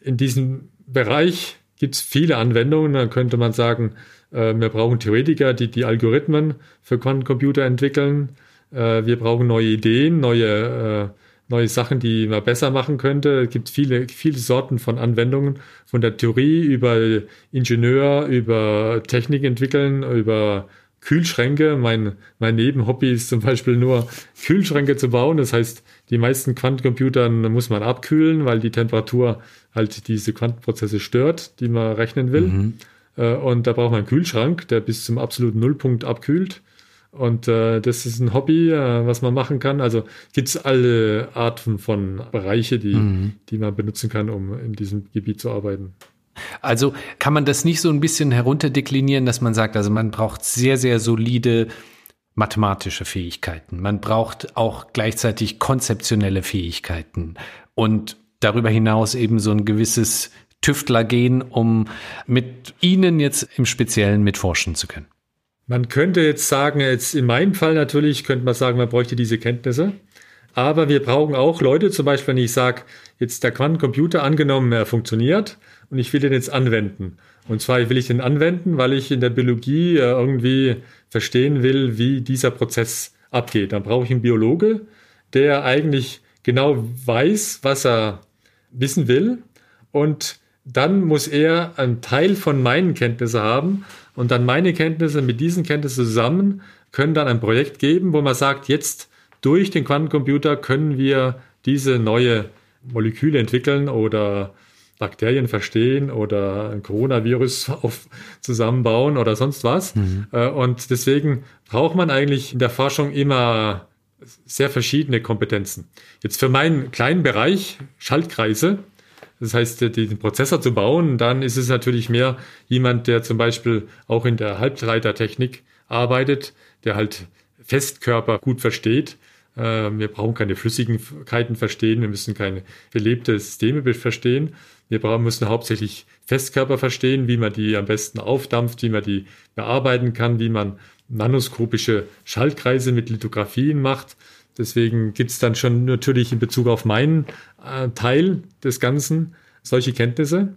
in diesem Bereich gibt es viele Anwendungen. Dann könnte man sagen, äh, wir brauchen Theoretiker, die die Algorithmen für Quantencomputer entwickeln. Äh, wir brauchen neue Ideen, neue, äh, neue Sachen, die man besser machen könnte. Es gibt viele, viele Sorten von Anwendungen, von der Theorie über Ingenieur, über Technik entwickeln, über Kühlschränke. Mein, mein Nebenhobby ist zum Beispiel nur Kühlschränke zu bauen. Das heißt, die meisten Quantencomputer muss man abkühlen, weil die Temperatur halt diese Quantenprozesse stört, die man rechnen will. Mhm. Äh, und da braucht man einen Kühlschrank, der bis zum absoluten Nullpunkt abkühlt. Und äh, das ist ein Hobby, äh, was man machen kann. Also gibt es alle Arten von Bereiche, die, mhm. die man benutzen kann, um in diesem Gebiet zu arbeiten.
Also kann man das nicht so ein bisschen herunterdeklinieren, dass man sagt, also man braucht sehr, sehr solide mathematische Fähigkeiten. Man braucht auch gleichzeitig konzeptionelle Fähigkeiten und darüber hinaus eben so ein gewisses Tüftlergehen, um mit Ihnen jetzt im Speziellen mitforschen zu können.
Man könnte jetzt sagen, jetzt in meinem Fall natürlich könnte man sagen, man bräuchte diese Kenntnisse. Aber wir brauchen auch Leute, zum Beispiel, wenn ich sage, jetzt der Quantencomputer angenommen, er funktioniert und ich will den jetzt anwenden. Und zwar will ich den anwenden, weil ich in der Biologie äh, irgendwie verstehen will, wie dieser Prozess abgeht. Dann brauche ich einen Biologe, der eigentlich genau weiß, was er wissen will. Und dann muss er einen Teil von meinen Kenntnissen haben und dann meine Kenntnisse mit diesen Kenntnissen zusammen können dann ein Projekt geben, wo man sagt, jetzt durch den Quantencomputer können wir diese neue Moleküle entwickeln oder Bakterien verstehen oder ein Coronavirus auf, zusammenbauen oder sonst was. Mhm. Äh, und deswegen braucht man eigentlich in der Forschung immer sehr verschiedene Kompetenzen. Jetzt für meinen kleinen Bereich, Schaltkreise, das heißt, den Prozessor zu bauen, dann ist es natürlich mehr jemand, der zum Beispiel auch in der Halbleitertechnik arbeitet, der halt Festkörper gut versteht. Äh, wir brauchen keine Flüssigkeiten verstehen, wir müssen keine belebte Systeme verstehen. Wir müssen hauptsächlich Festkörper verstehen, wie man die am besten aufdampft, wie man die bearbeiten kann, wie man nanoskopische Schaltkreise mit Lithografien macht. Deswegen gibt es dann schon natürlich in Bezug auf meinen äh, Teil des Ganzen solche Kenntnisse.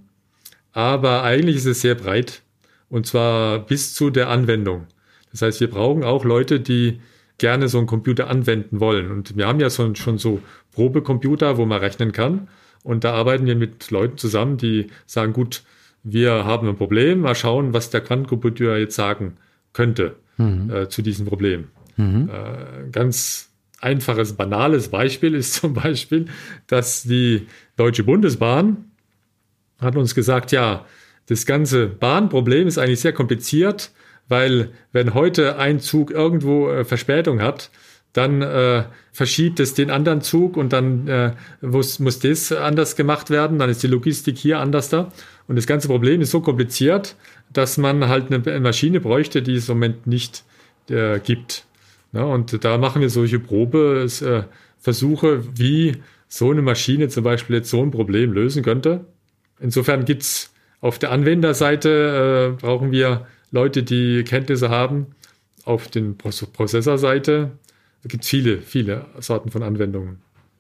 Aber eigentlich ist es sehr breit und zwar bis zu der Anwendung. Das heißt, wir brauchen auch Leute, die gerne so einen Computer anwenden wollen. Und wir haben ja so, schon so Probecomputer, wo man rechnen kann. Und da arbeiten wir mit Leuten zusammen, die sagen, gut, wir haben ein Problem, mal schauen, was der Quantencomputer jetzt sagen könnte mhm. äh, zu diesem Problem. Mhm. Äh, ganz einfaches, banales Beispiel ist zum Beispiel, dass die Deutsche Bundesbahn hat uns gesagt, ja, das ganze Bahnproblem ist eigentlich sehr kompliziert, weil wenn heute ein Zug irgendwo äh, Verspätung hat, dann äh, verschiebt es den anderen Zug und dann äh, muss, muss das anders gemacht werden, dann ist die Logistik hier anders da. Und das ganze Problem ist so kompliziert, dass man halt eine Maschine bräuchte, die es im Moment nicht äh, gibt. Ja, und da machen wir solche Probeversuche, äh, wie so eine Maschine zum Beispiel jetzt so ein Problem lösen könnte. Insofern gibt es auf der Anwenderseite äh, brauchen wir Leute, die Kenntnisse haben. Auf den Prozessorseite gibt es viele, viele Sorten von Anwendungen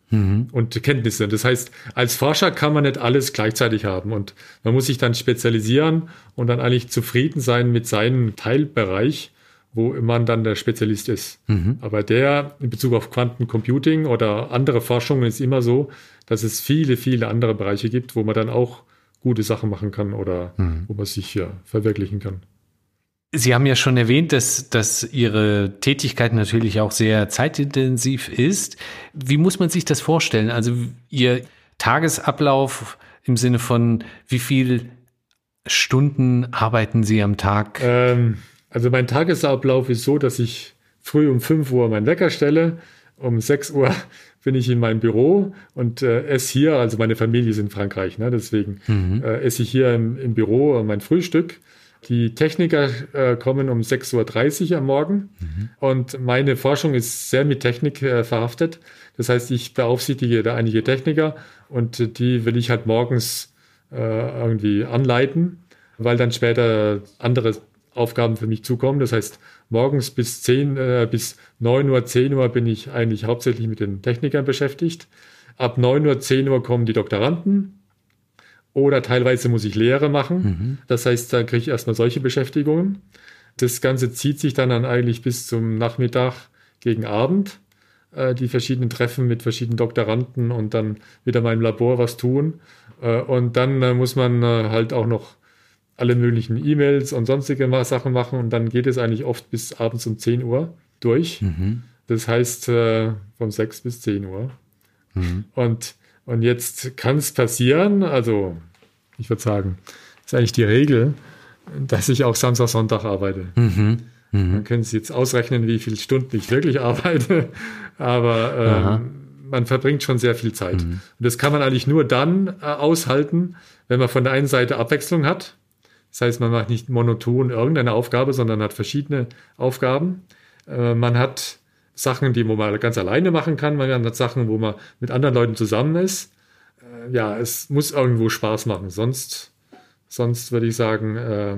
mhm. und Kenntnisse. Das heißt, als Forscher kann man nicht alles gleichzeitig haben und man muss sich dann spezialisieren und dann eigentlich zufrieden sein mit seinem Teilbereich, wo man dann der Spezialist ist. Mhm. Aber der in Bezug auf Quantencomputing oder andere Forschungen ist immer so, dass es viele, viele andere Bereiche gibt, wo man dann auch gute Sachen machen kann oder mhm. wo man sich ja verwirklichen kann.
Sie haben ja schon erwähnt, dass, dass Ihre Tätigkeit natürlich auch sehr zeitintensiv ist. Wie muss man sich das vorstellen? Also Ihr Tagesablauf im Sinne von, wie viel Stunden arbeiten Sie am Tag?
Ähm, also mein Tagesablauf ist so, dass ich früh um 5 Uhr meinen Wecker stelle. Um 6 Uhr bin ich in meinem Büro und äh, esse hier, also meine Familie ist in Frankreich, ne, deswegen mhm. äh, esse ich hier im, im Büro mein Frühstück die Techniker äh, kommen um 6.30 Uhr am Morgen mhm. und meine Forschung ist sehr mit Technik äh, verhaftet. Das heißt, ich beaufsichtige da einige Techniker und die will ich halt morgens äh, irgendwie anleiten, weil dann später andere Aufgaben für mich zukommen. Das heißt, morgens bis 10, äh, bis 9 Uhr, 10 Uhr bin ich eigentlich hauptsächlich mit den Technikern beschäftigt. Ab 9 Uhr, 10 Uhr kommen die Doktoranden oder teilweise muss ich Lehre machen. Mhm. Das heißt, da kriege ich erstmal solche Beschäftigungen. Das Ganze zieht sich dann, dann eigentlich bis zum Nachmittag gegen Abend. Äh, die verschiedenen Treffen mit verschiedenen Doktoranden und dann wieder mal im Labor was tun. Äh, und dann äh, muss man äh, halt auch noch alle möglichen E-Mails und sonstige Sachen machen. Und dann geht es eigentlich oft bis abends um 10 Uhr durch. Mhm. Das heißt, äh, von 6 bis 10 Uhr. Mhm. Und und jetzt kann es passieren, also ich würde sagen, ist eigentlich die Regel, dass ich auch Samstag, Sonntag arbeite. Mhm. Mhm. Man können Sie jetzt ausrechnen, wie viele Stunden ich wirklich arbeite, aber ähm, man verbringt schon sehr viel Zeit. Mhm. Und das kann man eigentlich nur dann äh, aushalten, wenn man von der einen Seite Abwechslung hat. Das heißt, man macht nicht monoton irgendeine Aufgabe, sondern hat verschiedene Aufgaben. Äh, man hat Sachen, die man mal ganz alleine machen kann, man hat Sachen, wo man mit anderen Leuten zusammen ist. Äh, ja, es muss irgendwo Spaß machen, sonst, sonst würde ich sagen, äh,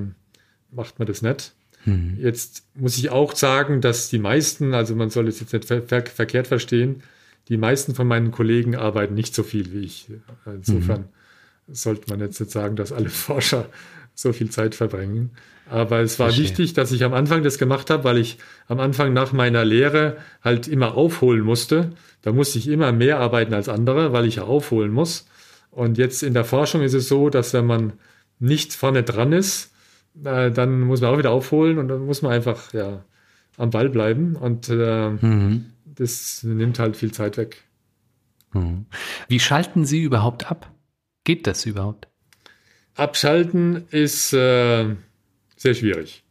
macht man das nicht. Mhm. Jetzt muss ich auch sagen, dass die meisten, also man soll es jetzt nicht ver ver verkehrt verstehen, die meisten von meinen Kollegen arbeiten nicht so viel wie ich. Insofern mhm. sollte man jetzt nicht sagen, dass alle Forscher so viel Zeit verbringen. Aber es war wichtig, dass ich am Anfang das gemacht habe, weil ich am Anfang nach meiner Lehre halt immer aufholen musste. Da musste ich immer mehr arbeiten als andere, weil ich ja aufholen muss. Und jetzt in der Forschung ist es so, dass wenn man nicht vorne dran ist, äh, dann muss man auch wieder aufholen und dann muss man einfach ja, am Ball bleiben. Und äh, mhm. das nimmt halt viel Zeit weg.
Mhm. Wie schalten Sie überhaupt ab? Geht das überhaupt?
Abschalten ist äh, sehr schwierig.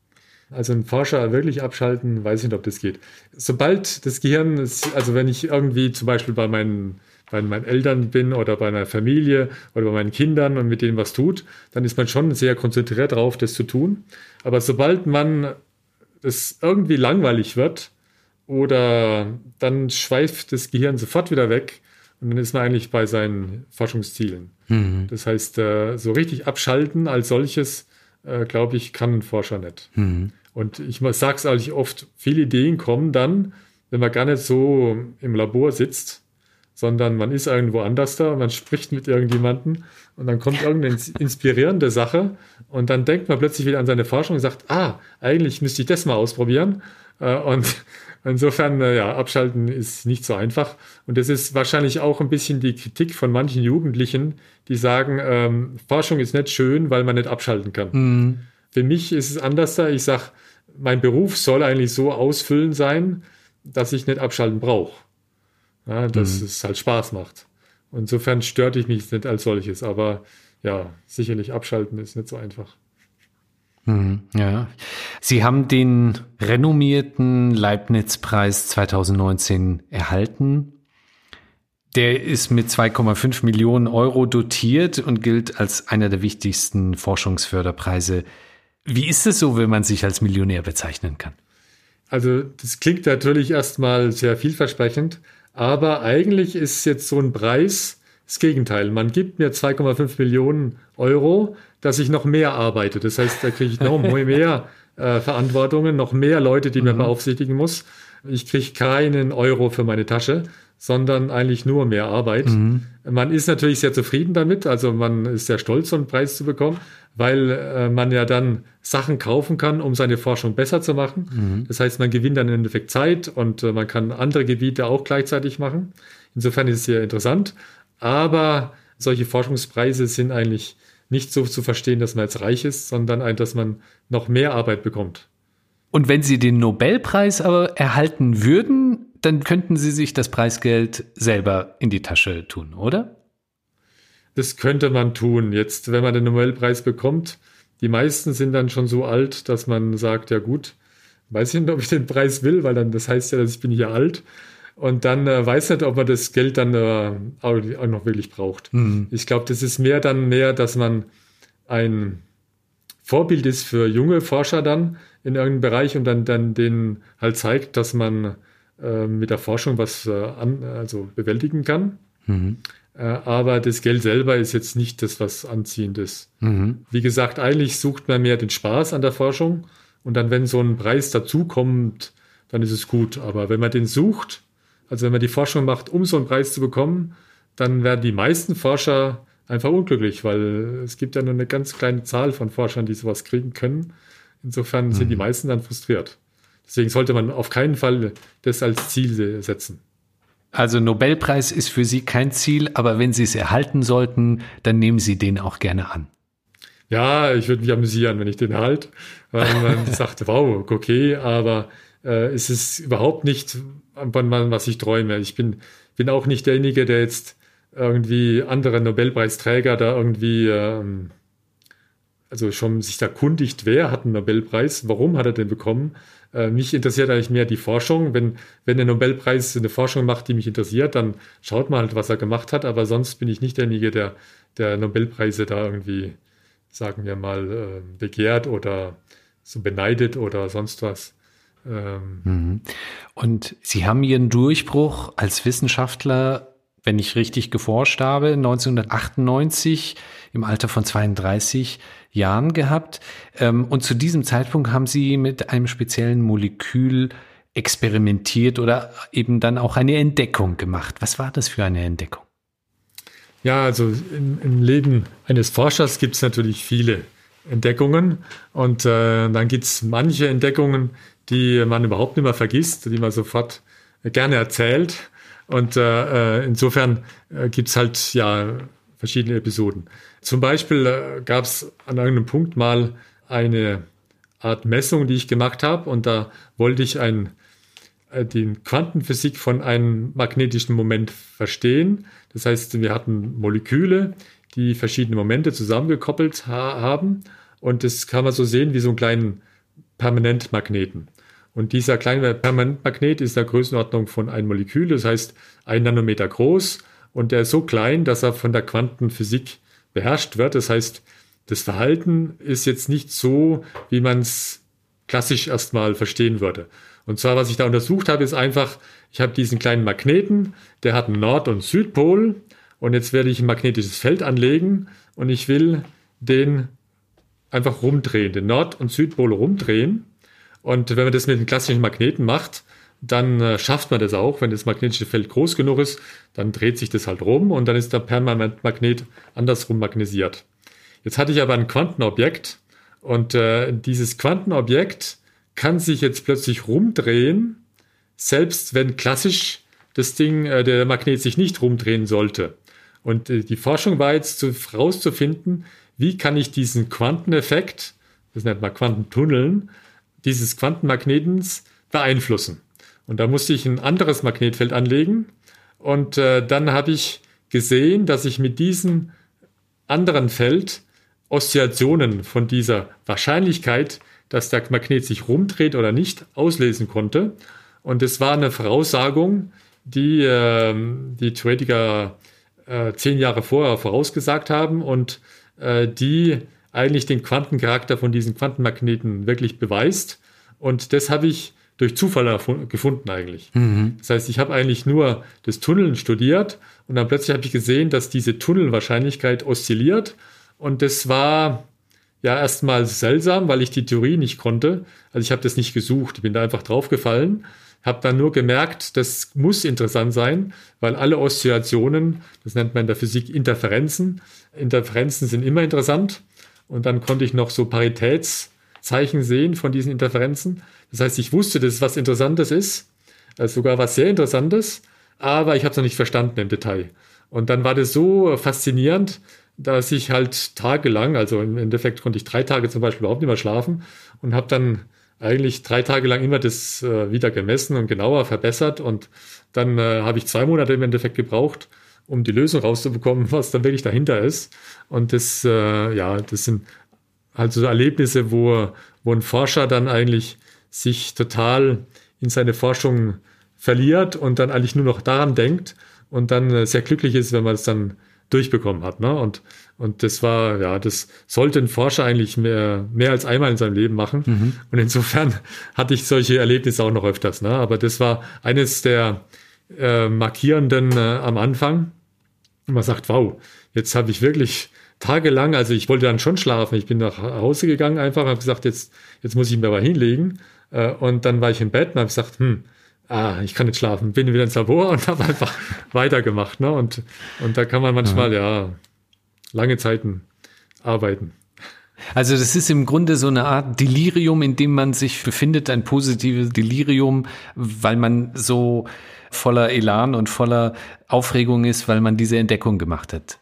Also ein Forscher wirklich abschalten, weiß ich nicht, ob das geht. Sobald das Gehirn, ist, also wenn ich irgendwie zum Beispiel bei meinen, bei meinen Eltern bin oder bei einer Familie oder bei meinen Kindern und mit denen was tut, dann ist man schon sehr konzentriert darauf, das zu tun. Aber sobald man es irgendwie langweilig wird oder dann schweift das Gehirn sofort wieder weg und dann ist man eigentlich bei seinen Forschungszielen. Mhm. Das heißt, äh, so richtig abschalten als solches, äh, glaube ich, kann ein Forscher nicht. Mhm. Und ich sage es eigentlich oft, viele Ideen kommen dann, wenn man gar nicht so im Labor sitzt, sondern man ist irgendwo anders da man spricht mit irgendjemandem und dann kommt irgendeine inspirierende Sache und dann denkt man plötzlich wieder an seine Forschung und sagt, ah, eigentlich müsste ich das mal ausprobieren. Äh, und insofern, äh, ja, abschalten ist nicht so einfach. Und das ist wahrscheinlich auch ein bisschen die Kritik von manchen Jugendlichen, die sagen, ähm, Forschung ist nicht schön, weil man nicht abschalten kann. Mhm. Für mich ist es anders da. Ich sage, mein Beruf soll eigentlich so ausfüllend sein, dass ich nicht abschalten brauche. Ja, dass mhm. es halt Spaß macht. Insofern stört ich mich nicht als solches, aber ja, sicherlich abschalten ist nicht so einfach.
Mhm, ja. Sie haben den renommierten Leibniz-Preis 2019 erhalten. Der ist mit 2,5 Millionen Euro dotiert und gilt als einer der wichtigsten Forschungsförderpreise. Wie ist es so, wenn man sich als Millionär bezeichnen kann?
Also das klingt natürlich erstmal sehr vielversprechend, aber eigentlich ist jetzt so ein Preis das Gegenteil. Man gibt mir 2,5 Millionen Euro, dass ich noch mehr arbeite. Das heißt, da kriege ich noch mehr äh, Verantwortungen, noch mehr Leute, die mhm. man beaufsichtigen muss. Ich kriege keinen Euro für meine Tasche, sondern eigentlich nur mehr Arbeit. Mhm. Man ist natürlich sehr zufrieden damit, also man ist sehr stolz, so einen Preis zu bekommen, weil äh, man ja dann Sachen kaufen kann, um seine Forschung besser zu machen. Mhm. Das heißt, man gewinnt dann im Endeffekt Zeit und äh, man kann andere Gebiete auch gleichzeitig machen. Insofern ist es sehr interessant. Aber solche Forschungspreise sind eigentlich nicht so zu verstehen, dass man jetzt reich ist, sondern ein, dass man noch mehr Arbeit bekommt.
Und wenn Sie den Nobelpreis aber erhalten würden, dann könnten Sie sich das Preisgeld selber in die Tasche tun, oder?
Das könnte man tun. Jetzt, wenn man den Nobelpreis bekommt, die meisten sind dann schon so alt, dass man sagt, ja gut, weiß ich nicht, ob ich den Preis will, weil dann das heißt ja, dass ich bin hier alt. Und dann äh, weiß nicht, ob man das Geld dann äh, auch, noch wirklich braucht. Mhm. Ich glaube, das ist mehr dann mehr, dass man ein Vorbild ist für junge Forscher dann in irgendeinem Bereich und dann, dann denen halt zeigt, dass man äh, mit der Forschung was äh, an, also bewältigen kann. Mhm. Äh, aber das Geld selber ist jetzt nicht das, was anziehend ist. Mhm. Wie gesagt, eigentlich sucht man mehr den Spaß an der Forschung und dann, wenn so ein Preis dazukommt, dann ist es gut. Aber wenn man den sucht, also wenn man die Forschung macht, um so einen Preis zu bekommen, dann werden die meisten Forscher einfach unglücklich, weil es gibt ja nur eine ganz kleine Zahl von Forschern, die sowas kriegen können. Insofern mhm. sind die mhm. meisten dann frustriert. Deswegen sollte man auf keinen Fall das als Ziel setzen.
Also Nobelpreis ist für Sie kein Ziel, aber wenn Sie es erhalten sollten, dann nehmen Sie den auch gerne an.
Ja, ich würde mich amüsieren, wenn ich den erhalte, weil man sagt, wow, okay, aber äh, es ist überhaupt nicht, was ich träume. Ich bin, bin auch nicht derjenige, der jetzt irgendwie andere Nobelpreisträger da irgendwie, ähm, also schon sich da kundigt, wer hat einen Nobelpreis, warum hat er den bekommen. Äh, mich interessiert eigentlich mehr die Forschung. Wenn, wenn der Nobelpreis eine Forschung macht, die mich interessiert, dann schaut man halt, was er gemacht hat. Aber sonst bin ich nicht derjenige, der, der Nobelpreise da irgendwie, sagen wir mal, äh, begehrt oder so beneidet oder sonst was.
Ähm. Mhm. Und Sie haben Ihren Durchbruch als Wissenschaftler wenn ich richtig geforscht habe, 1998 im Alter von 32 Jahren gehabt. Ähm, und zu diesem Zeitpunkt haben sie mit einem speziellen Molekül experimentiert oder eben dann auch eine Entdeckung gemacht. Was war das für eine Entdeckung?
Ja, also im, im Leben eines Forschers gibt es natürlich viele Entdeckungen und äh, dann gibt es manche Entdeckungen, die man überhaupt nicht mehr vergisst, die man sofort gerne erzählt. Und äh, äh insofern äh, gibt es halt ja verschiedene Episoden. Zum Beispiel äh, gab es an irgendeinem Punkt mal eine Art Messung, die ich gemacht habe, und da wollte ich ein, äh, die Quantenphysik von einem magnetischen Moment verstehen. Das heißt, wir hatten Moleküle, die verschiedene Momente zusammengekoppelt ha haben. Und das kann man so sehen wie so einen kleinen Permanentmagneten. Und dieser kleine Permanentmagnet ist der Größenordnung von einem Molekül, das heißt ein Nanometer groß. Und der ist so klein, dass er von der Quantenphysik beherrscht wird. Das heißt, das Verhalten ist jetzt nicht so, wie man es klassisch erstmal verstehen würde. Und zwar, was ich da untersucht habe, ist einfach, ich habe diesen kleinen Magneten, der hat einen Nord- und Südpol und jetzt werde ich ein magnetisches Feld anlegen und ich will den einfach rumdrehen, den Nord- und Südpol rumdrehen. Und wenn man das mit einem klassischen Magneten macht, dann äh, schafft man das auch. Wenn das magnetische Feld groß genug ist, dann dreht sich das halt rum und dann ist der Permanentmagnet andersrum magnetisiert. Jetzt hatte ich aber ein Quantenobjekt und äh, dieses Quantenobjekt kann sich jetzt plötzlich rumdrehen, selbst wenn klassisch das Ding, äh, der Magnet sich nicht rumdrehen sollte. Und äh, die Forschung war jetzt zu, rauszufinden, wie kann ich diesen Quanteneffekt, das nennt man Quantentunneln, dieses Quantenmagnetens beeinflussen. Und da musste ich ein anderes Magnetfeld anlegen. Und äh, dann habe ich gesehen, dass ich mit diesem anderen Feld Oszillationen von dieser Wahrscheinlichkeit, dass der Magnet sich rumdreht oder nicht, auslesen konnte. Und es war eine Voraussagung, die äh, die Theoretiker äh, zehn Jahre vorher vorausgesagt haben und äh, die eigentlich den Quantencharakter von diesen Quantenmagneten wirklich beweist. Und das habe ich durch Zufall gefunden eigentlich. Mhm. Das heißt, ich habe eigentlich nur das Tunneln studiert und dann plötzlich habe ich gesehen, dass diese Tunnelwahrscheinlichkeit oszilliert und das war ja erstmal seltsam, weil ich die Theorie nicht konnte. Also ich habe das nicht gesucht, ich bin da einfach draufgefallen, habe dann nur gemerkt, das muss interessant sein, weil alle Oszillationen, das nennt man in der Physik Interferenzen, Interferenzen sind immer interessant. Und dann konnte ich noch so Paritätszeichen sehen von diesen Interferenzen. Das heißt, ich wusste, dass es was Interessantes ist, also sogar was sehr Interessantes, aber ich habe es noch nicht verstanden im Detail. Und dann war das so faszinierend, dass ich halt tagelang, also im Endeffekt konnte ich drei Tage zum Beispiel überhaupt nicht mehr schlafen und habe dann eigentlich drei Tage lang immer das äh, wieder gemessen und genauer verbessert und dann äh, habe ich zwei Monate im Endeffekt gebraucht, um die Lösung rauszubekommen, was dann wirklich dahinter ist. Und das, äh, ja, das sind halt so Erlebnisse, wo, wo ein Forscher dann eigentlich sich total in seine Forschung verliert und dann eigentlich nur noch daran denkt und dann äh, sehr glücklich ist, wenn man es dann durchbekommen hat. Ne? Und, und das war, ja, das sollte ein Forscher eigentlich mehr, mehr als einmal in seinem Leben machen. Mhm. Und insofern hatte ich solche Erlebnisse auch noch öfters. Ne? Aber das war eines der äh, markierenden äh, am Anfang. Und man sagt, wow, jetzt habe ich wirklich tagelang, also ich wollte dann schon schlafen. Ich bin nach Hause gegangen einfach und habe gesagt, jetzt, jetzt muss ich mir mal hinlegen. Äh, und dann war ich im Bett und habe gesagt, hm, ah, ich kann nicht schlafen, bin wieder ins Labor und habe einfach weitergemacht. Ne? Und, und da kann man manchmal, ja. ja, lange Zeiten arbeiten.
Also das ist im Grunde so eine Art Delirium, in dem man sich befindet, ein positives Delirium, weil man so voller Elan und voller Aufregung ist, weil man diese Entdeckung gemacht hat.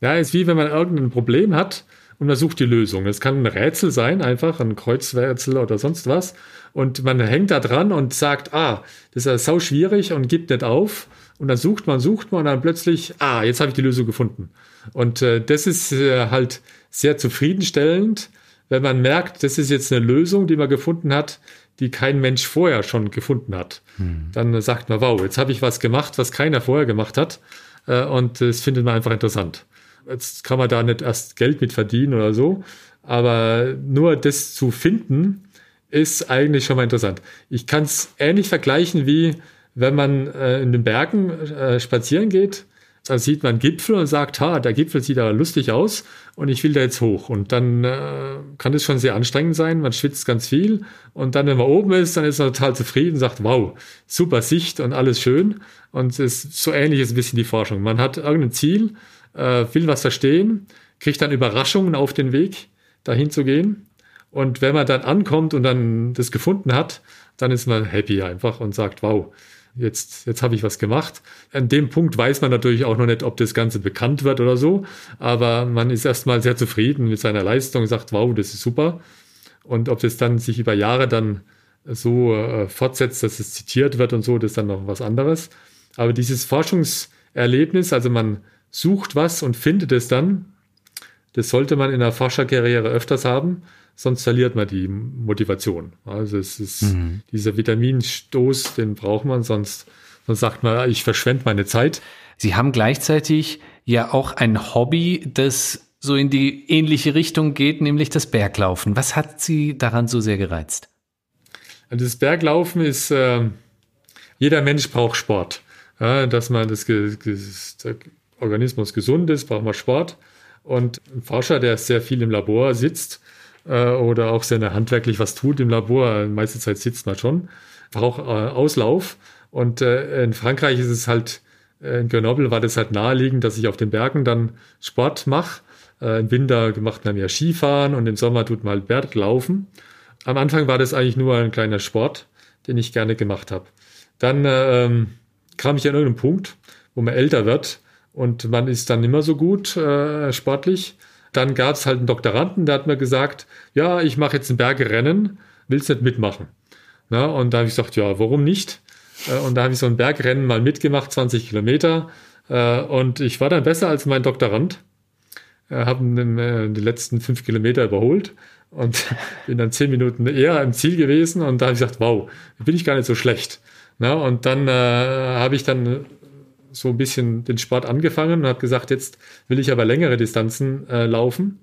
Ja, ist wie wenn man irgendein Problem hat und man sucht die Lösung. Das kann ein Rätsel sein, einfach ein Kreuzrätsel oder sonst was. Und man hängt da dran und sagt, ah, das ist ja sau schwierig und gibt nicht auf. Und dann sucht man, sucht man und dann plötzlich, ah, jetzt habe ich die Lösung gefunden. Und äh, das ist äh, halt sehr zufriedenstellend, wenn man merkt, das ist jetzt eine Lösung, die man gefunden hat, die kein Mensch vorher schon gefunden hat. Hm. Dann sagt man, wow, jetzt habe ich was gemacht, was keiner vorher gemacht hat. Äh, und das findet man einfach interessant. Jetzt kann man da nicht erst Geld mit verdienen oder so, aber nur das zu finden, ist eigentlich schon mal interessant. Ich kann es ähnlich vergleichen wie wenn man äh, in den Bergen äh, spazieren geht, da sieht man Gipfel und sagt, ha, der Gipfel sieht aber lustig aus und ich will da jetzt hoch. Und dann äh, kann das schon sehr anstrengend sein, man schwitzt ganz viel und dann, wenn man oben ist, dann ist man total zufrieden sagt, wow, super Sicht und alles schön. Und es ist so ähnlich ist ein bisschen die Forschung. Man hat irgendein Ziel, äh, will was verstehen, kriegt dann Überraschungen auf den Weg, dahin zu gehen. Und wenn man dann ankommt und dann das gefunden hat, dann ist man happy einfach und sagt, wow, jetzt, jetzt habe ich was gemacht. An dem Punkt weiß man natürlich auch noch nicht, ob das Ganze bekannt wird oder so, aber man ist erstmal sehr zufrieden mit seiner Leistung, sagt, wow, das ist super. Und ob das dann sich über Jahre dann so äh, fortsetzt, dass es zitiert wird und so, das ist dann noch was anderes. Aber dieses Forschungserlebnis, also man sucht was und findet es dann, das sollte man in der Forscherkarriere öfters haben sonst verliert man die Motivation. Also es ist mhm. dieser Vitaminstoß, den braucht man, sonst, sonst sagt man, ich verschwende meine Zeit.
Sie haben gleichzeitig ja auch ein Hobby, das so in die ähnliche Richtung geht, nämlich das Berglaufen. Was hat Sie daran so sehr gereizt?
Also das Berglaufen ist, äh, jeder Mensch braucht Sport. Ja, dass man das, das, der Organismus gesund ist, braucht man Sport. Und ein Forscher, der sehr viel im Labor sitzt äh, oder auch sehr handwerklich was tut im Labor, meiste Zeit sitzt man schon, braucht äh, Auslauf. Und äh, in Frankreich ist es halt, äh, in Grenoble war das halt naheliegend, dass ich auf den Bergen dann Sport mache. Äh, Im Winter macht man mehr Skifahren und im Sommer tut man halt Berglaufen. Am Anfang war das eigentlich nur ein kleiner Sport, den ich gerne gemacht habe. Dann ähm, kam ich an irgendeinen Punkt, wo man älter wird und man ist dann immer so gut äh, sportlich. Dann gab es halt einen Doktoranden, der hat mir gesagt, ja, ich mache jetzt ein Bergrennen, willst nicht mitmachen? Na, und da habe ich gesagt, ja, warum nicht? Äh, und da habe ich so ein Bergrennen mal mitgemacht, 20 Kilometer. Äh, und ich war dann besser als mein Doktorand. Äh, habe die letzten fünf Kilometer überholt und bin dann zehn Minuten eher im Ziel gewesen und da habe ich gesagt, wow, bin ich gar nicht so schlecht. Na, und dann äh, habe ich dann so ein bisschen den Sport angefangen und habe gesagt, jetzt will ich aber längere Distanzen äh, laufen.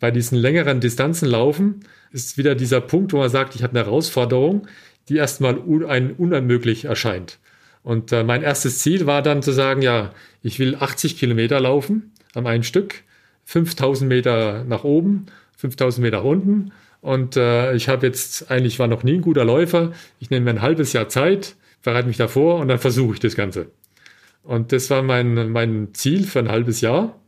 Bei diesen längeren Distanzen laufen ist wieder dieser Punkt, wo man sagt, ich habe eine Herausforderung, die erstmal un ein unmöglich erscheint. Und äh, mein erstes Ziel war dann zu sagen, ja, ich will 80 Kilometer laufen am einen Stück, 5000 Meter nach oben 5000 Meter unten. Und äh, ich habe jetzt eigentlich war noch nie ein guter Läufer. Ich nehme mir ein halbes Jahr Zeit, bereite mich davor und dann versuche ich das Ganze. Und das war mein, mein Ziel für ein halbes Jahr.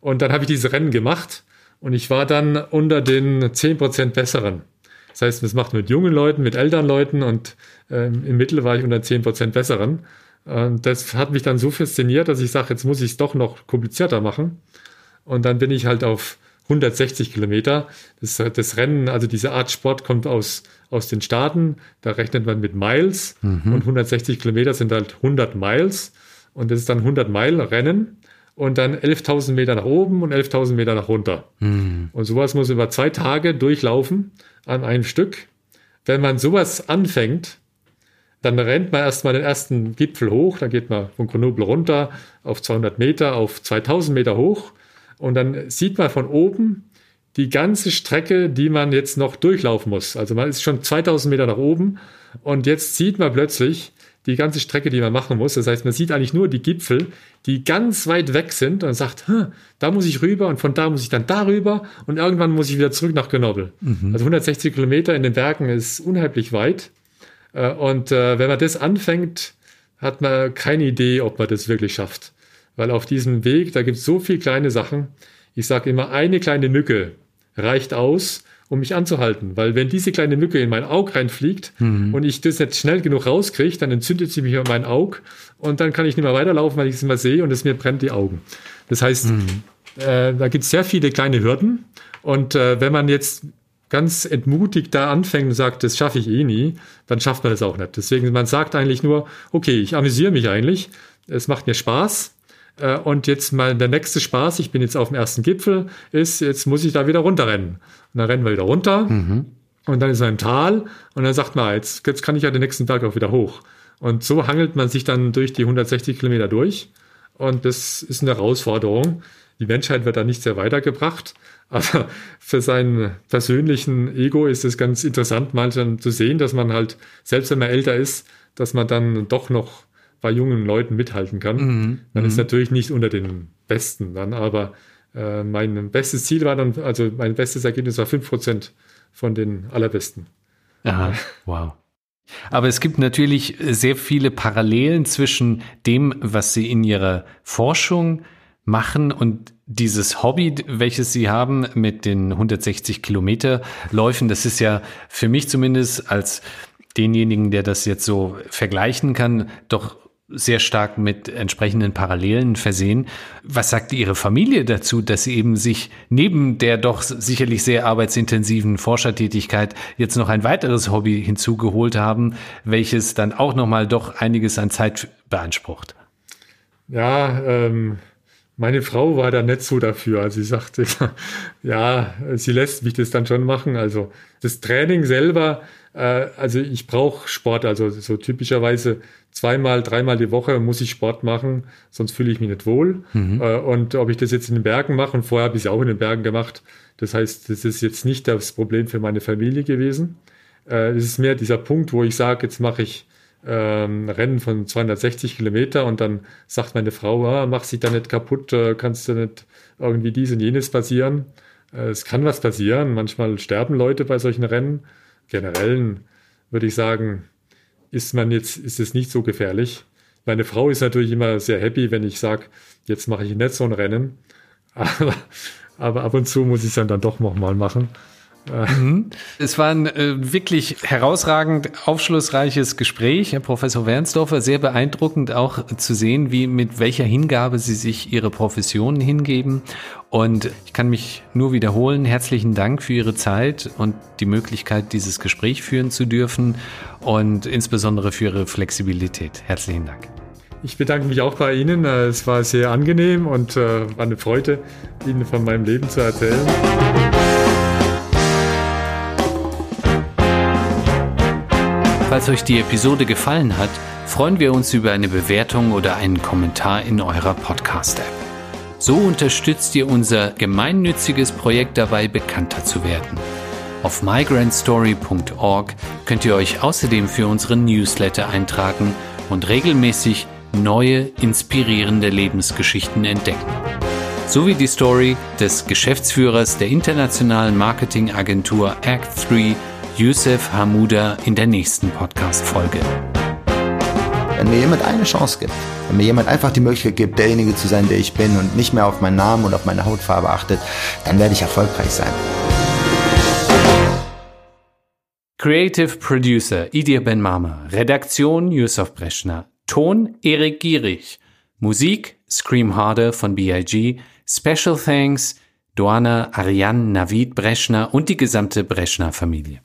Und dann habe ich diese Rennen gemacht und ich war dann unter den 10% Besseren. Das heißt, das macht mit jungen Leuten, mit älteren Leuten und ähm, im Mittel war ich unter 10% Besseren. Und das hat mich dann so fasziniert, dass ich sage, jetzt muss ich es doch noch komplizierter machen. Und dann bin ich halt auf 160 Kilometer. Das, das Rennen, also diese Art Sport kommt aus, aus den Staaten. Da rechnet man mit Miles mhm. und 160 Kilometer sind halt 100 Miles. Und das ist dann 100 Meilen Rennen und dann 11.000 Meter nach oben und 11.000 Meter nach runter. Mhm. Und sowas muss über zwei Tage durchlaufen an einem Stück. Wenn man sowas anfängt, dann rennt man erstmal den ersten Gipfel hoch, dann geht man von Grenoble runter auf 200 Meter, auf 2000 Meter hoch und dann sieht man von oben die ganze Strecke, die man jetzt noch durchlaufen muss. Also man ist schon 2000 Meter nach oben und jetzt sieht man plötzlich die ganze Strecke, die man machen muss. Das heißt, man sieht eigentlich nur die Gipfel, die ganz weit weg sind und sagt, da muss ich rüber und von da muss ich dann darüber und irgendwann muss ich wieder zurück nach Grenoble. Mhm. Also 160 Kilometer in den Bergen ist unheimlich weit. Äh, und äh, wenn man das anfängt, hat man keine Idee, ob man das wirklich schafft. Weil auf diesem Weg, da gibt es so viele kleine Sachen. Ich sage immer, eine kleine Mücke reicht aus, um mich anzuhalten. Weil wenn diese kleine Mücke in mein Auge reinfliegt mhm. und ich das nicht schnell genug rauskriege, dann entzündet sie mich in mein Auge und dann kann ich nicht mehr weiterlaufen, weil ich es immer sehe und es mir brennt die Augen. Das heißt, mhm. äh, da gibt es sehr viele kleine Hürden. Und äh, wenn man jetzt ganz entmutigt da anfängt und sagt, das schaffe ich eh nie, dann schafft man das auch nicht. Deswegen, man sagt eigentlich nur, okay, ich amüsiere mich eigentlich, es macht mir Spaß, und jetzt mal der nächste Spaß, ich bin jetzt auf dem ersten Gipfel, ist, jetzt muss ich da wieder runterrennen. Und dann rennen wir wieder runter mhm. und dann ist man im Tal und dann sagt man, jetzt, jetzt kann ich ja den nächsten Tag auch wieder hoch. Und so hangelt man sich dann durch die 160 Kilometer durch. Und das ist eine Herausforderung. Die Menschheit wird da nicht sehr weitergebracht. Aber für seinen persönlichen Ego ist es ganz interessant, mal dann zu sehen, dass man halt, selbst wenn man älter ist, dass man dann doch noch bei jungen Leuten mithalten kann. Mhm. Man ist mhm. natürlich nicht unter den Besten dann, aber äh, mein bestes Ziel war dann, also mein bestes Ergebnis war 5% von den allerbesten.
Aha, wow. Aber es gibt natürlich sehr viele Parallelen zwischen dem, was Sie in Ihrer Forschung machen und dieses Hobby, welches Sie haben mit den 160 Kilometer Läufen. Das ist ja für mich zumindest als denjenigen, der das jetzt so vergleichen kann, doch sehr stark mit entsprechenden Parallelen versehen. Was sagt Ihre Familie dazu, dass Sie eben sich neben der doch sicherlich sehr arbeitsintensiven Forschertätigkeit jetzt noch ein weiteres Hobby hinzugeholt haben, welches dann auch nochmal doch einiges an Zeit beansprucht?
Ja, ähm, Meine Frau war da nicht so dafür. Also sie sagte, ja, sie lässt mich das dann schon machen. Also das Training selber, also ich brauche Sport. Also so typischerweise zweimal, dreimal die Woche muss ich Sport machen, sonst fühle ich mich nicht wohl. Mhm. Äh, und ob ich das jetzt in den Bergen mache, und vorher habe ich es auch in den Bergen gemacht, das heißt, das ist jetzt nicht das Problem für meine Familie gewesen. Äh, es ist mehr dieser Punkt, wo ich sage, jetzt mache ich ähm, Rennen von 260 Kilometer und dann sagt meine Frau, ah, mach sie da nicht kaputt, äh, kannst du nicht irgendwie dies und jenes passieren. Äh, es kann was passieren, manchmal sterben Leute bei solchen Rennen. Generell würde ich sagen, ist man jetzt, ist es nicht so gefährlich. Meine Frau ist natürlich immer sehr happy, wenn ich sage, jetzt mache ich nicht so ein Rennen. Aber, aber ab und zu muss ich es dann, dann doch nochmal machen.
Mhm. Es war ein äh, wirklich herausragend aufschlussreiches Gespräch, Herr Professor Wernsdorfer. Sehr beeindruckend auch zu sehen, wie mit welcher Hingabe Sie sich Ihre Profession hingeben. Und ich kann mich nur wiederholen. Herzlichen Dank für Ihre Zeit und die Möglichkeit, dieses Gespräch führen zu dürfen und insbesondere für Ihre Flexibilität. Herzlichen Dank.
Ich bedanke mich auch bei Ihnen. Es war sehr angenehm und äh, war eine Freude, Ihnen von meinem Leben zu erzählen.
Falls euch die Episode gefallen hat, freuen wir uns über eine Bewertung oder einen Kommentar in eurer Podcast-App. So unterstützt ihr unser gemeinnütziges Projekt dabei, bekannter zu werden. Auf migrantstory.org könnt ihr euch außerdem für unseren Newsletter eintragen und regelmäßig neue, inspirierende Lebensgeschichten entdecken. So wie die Story des Geschäftsführers der internationalen Marketingagentur Act 3 Youssef Hamouda in der nächsten Podcast-Folge.
Wenn mir jemand eine Chance gibt, wenn mir jemand einfach die Möglichkeit gibt, derjenige zu sein, der ich bin und nicht mehr auf meinen Namen und auf meine Hautfarbe achtet, dann werde ich erfolgreich sein.
Creative Producer Idir Ben Mama, Redaktion Yusuf Breschner, Ton Erik Gierig, Musik Scream Harder von BIG, Special Thanks Doana Ariane Navid Breschner und die gesamte Breschner Familie.